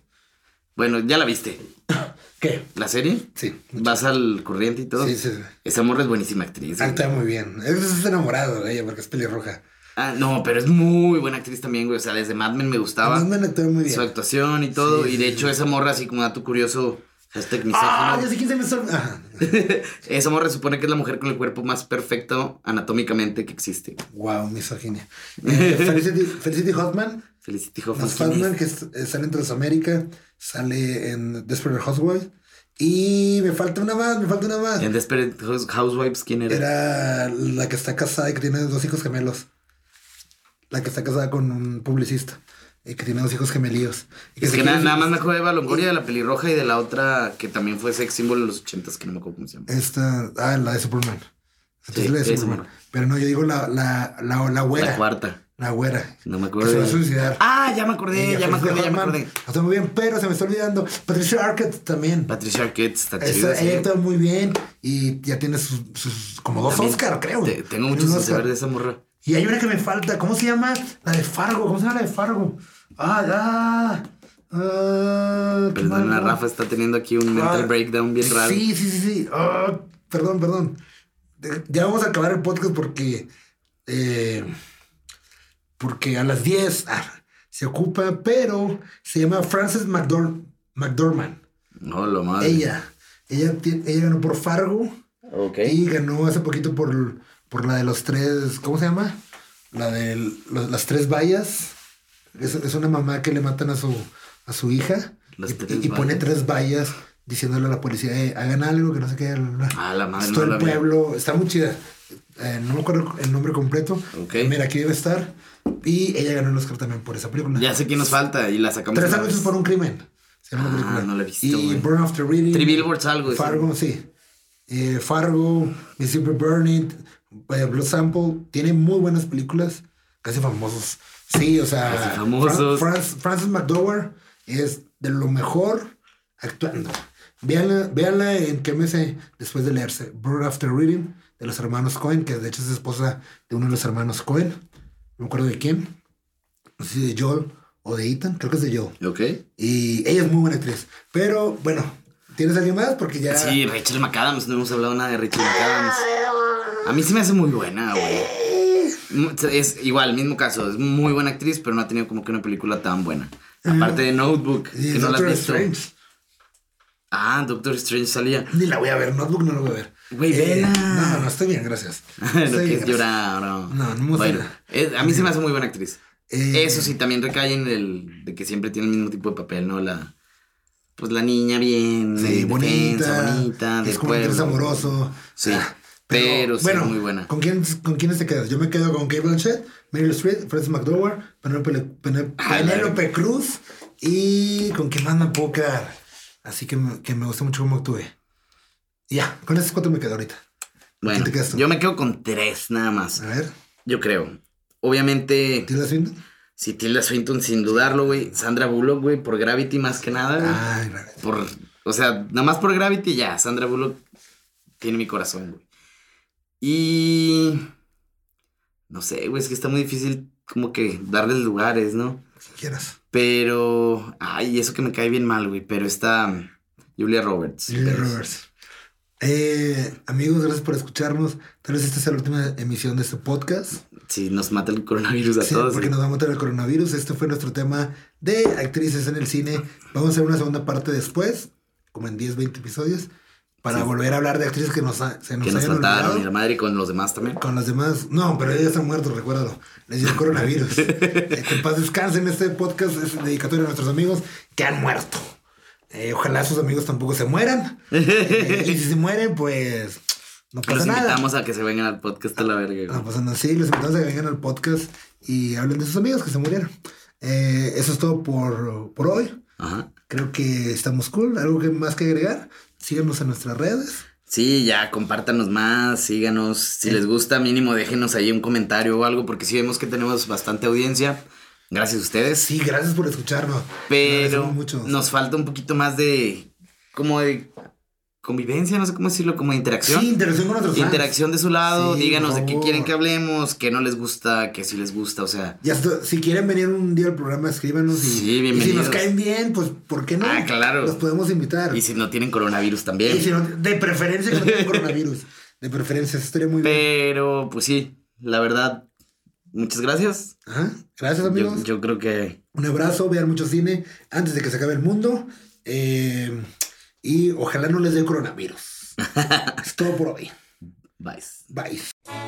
Bueno, ya la viste. ¿Qué? ¿La serie? Sí. Vas al corriente y todo. Sí, sí. sí. Esa morra es buenísima actriz. Actúa muy bien. Es estás enamorado de ella porque es pelirroja. Ah, no, pero es muy buena actriz también, güey. O sea, desde Mad Men me gustaba. Además, me actúa muy bien. Su actuación y todo. Sí, y de sí, hecho, sí. esa morra, así como dato curioso, hashtag Ah, misógino. ya sé quién se me esa morra supone que es la mujer con el cuerpo más perfecto anatómicamente que existe. Wow, misoginia. Eh, Felicity, Felicity Hoffman. Felicity Hoffman. ¿quién Hoffman, que eh, sale en Transamérica. Sale en Desperate Housewives. Y me falta una más, me falta una más. En Desperate House- Housewives, ¿quién era? Era la que está casada y que tiene dos hijos gemelos. La que está casada con un publicista. Y que tiene dos hijos gemelíos. Y Es que nada más me acuerdo de Eva Longoria, de la pelirroja y de la otra que también fue sex symbol en los ochentas, que no me acuerdo cómo se llama. Esta, ah, la de Superman. Sí, la de Superman. Pero no, yo digo la, la, la, la güera. La cuarta. La güera. No me Que acuerdo. se va a de- suicidar. Ah, ya me acordé, ya me acordé, ya me acordé. Está muy bien, pero se me está olvidando. Patricia Arquette también. Patricia Arquette está chida. sí. ella actúa muy bien y ya tiene sus, sus como dos También Oscar, creo. te- tengo Tiene mucho un sin saber de esa morra. Y hay una que me falta. ¿Cómo se llama? La de Fargo. ¿Cómo se llama la de Fargo? Ah, ah. ah, Perdón, la Rafa está teniendo aquí un mental Ah, breakdown bien raro. Sí, sí, sí, sí. Ah, perdón, perdón. De- Ya vamos a acabar el podcast porque. eh, porque a las 10 ah, se ocupa, pero se llama Frances McDor McDormand. No, lo más. Ella. Ella, ella ganó por Fargo Ok. y ganó hace poquito por, por la de los tres. ¿Cómo se llama? La de los- las tres vallas. Es, es una mamá que le matan a su, a su hija. Las y, y pone tres vallas diciéndole a la policía, "Eh, hagan algo, que no sé qué. bla, bla, bla". Ah, la madre, Todo no la el vi. pueblo, está muy chida. Eh, no me acuerdo el nombre completo. Ok. Mira, aquí debe estar. Y ella ganó el Oscar también por esa película. Ya sé quién nos falta y la sacamos. Tres anuncios por un crimen. Se llama la Ah, película. no la he visto, Y güey. Burn After Reading. Three Billboards algo. Fargo, sí. Eh, Fargo, Mississippi Burning, Blood Sample. Tiene muy buenas películas. Casi famosos. Sí, o sea. Casi famosos. Fran- Franz- Francis McDowell es de lo mejor actuando. Véanla, véanla en qué me sé después de leerse. Burn After Reading de los hermanos Cohen, que de hecho es esposa de uno de los hermanos Cohen. No me acuerdo de quién. No sé si de Joel o de Ethan. Creo que es de Joel. Ok. Y ella es muy buena actriz. Pero bueno, ¿tienes alguien más? Porque ya. Sí, Rachel McAdams, no hemos hablado nada de Rachel McAdams. A mí sí me hace muy buena, güey. Mu- Es igual, mismo caso, es muy buena actriz, pero no ha tenido como que una película tan buena. Aparte de Notebook, Y que no la has Doctor visto. Strange. Ah, Doctor Strange salía. Ni la voy a ver, Notebook no la voy a ver. Güey, Eh, vela. No, no, estoy bien, gracias. Lo que bien, es llorar, no. No, no me Bueno, gusta. es- a mí se me hace muy buena actriz. Eh, Eso sí, también recae en el de que siempre tiene el mismo tipo de papel, ¿no? La, pues la niña bien, Sí, eh, bonita. defensa, bonita, Es del como un interés amoroso. Sí, Ah, pero sí, muy buena. ¿con, quién, ¿Con quiénes te quedas? Yo me quedo con Kate Blanchett, Meryl Streep, Francis McDowell, Penélope, Pené- Penélope Cruz y con quién más me puedo quedar. Así que me, que me gusta mucho cómo actúe. Ya, con esos cuatro me quedo ahorita. Bueno, te quedas tú? yo me quedo con tres nada más. A ver, Yo creo. Obviamente, ¿Tilda Swinton? si Tilda Swinton, sin dudarlo, güey. Sandra Bullock, güey, por Gravity más que nada, güey. Ay, gracias. Por, o sea, nada más por Gravity ya. Sandra Bullock tiene mi corazón, güey. Y. No sé, güey, es que está muy difícil como que darles lugares, ¿no? Si quieras. Pero. Ay, eso que me cae bien mal, güey. Pero está Julia Roberts. Julia Roberts. Eh, amigos, gracias por escucharnos. Tal vez esta sea la última emisión de este podcast. Sí, nos mata el coronavirus a Sí, todos. porque nos va a matar el coronavirus. Este fue nuestro tema de actrices en el cine. Vamos a hacer una segunda parte después, como en 10, 20 episodios, para Sí. volver a hablar de actrices que nos, ha- se nos que nos faltaron y olvidado. la madre y con los demás también. Con las demás, no, pero ellos están muertos, recuérdalo. Les dio coronavirus. Eh, que en paz descansen. Este podcast es dedicatorio a nuestros amigos que han muerto. Eh, ojalá sus amigos tampoco se mueran. Eh, y si se mueren, pues no pasa Los nada. invitamos a que se vengan al podcast a la verga. No pasa nada. Sí, los invitamos a que vengan al podcast y hablen de sus amigos que se murieron. Eso es todo por, por hoy. Ajá. Creo que estamos cool. ¿Algo que más que agregar? Síganos en nuestras redes. Sí, ya, compártanos más, síganos. Si les gusta, mínimo déjenos ahí un comentario o algo, porque sí vemos que tenemos bastante audiencia. Gracias a ustedes. Sí, gracias por escucharnos. pero mucho. nos falta un poquito más de. como de convivencia, no sé cómo decirlo, como interacción. Sí, interacción con nuestros fans. Interacción de su lado, Sí, díganos de qué quieren que hablemos, qué no les gusta, qué sí les gusta, o sea. Y hasta, si quieren venir un día al programa, escríbanos. Y, Sí, y si nos caen bien, pues, ¿por qué no? Ah, claro. Los podemos invitar. Y si no tienen coronavirus también. Y si no- de preferencia que no tengan coronavirus. De preferencia, eso estaría muy bien. Pero, pues sí, la verdad, muchas gracias. Ajá. Gracias, Yo, amigos. yo creo que Un abrazo, vean mucho cine antes de que se acabe el mundo. Eh, y ojalá no les dé coronavirus. es todo por hoy. Bye. Bye.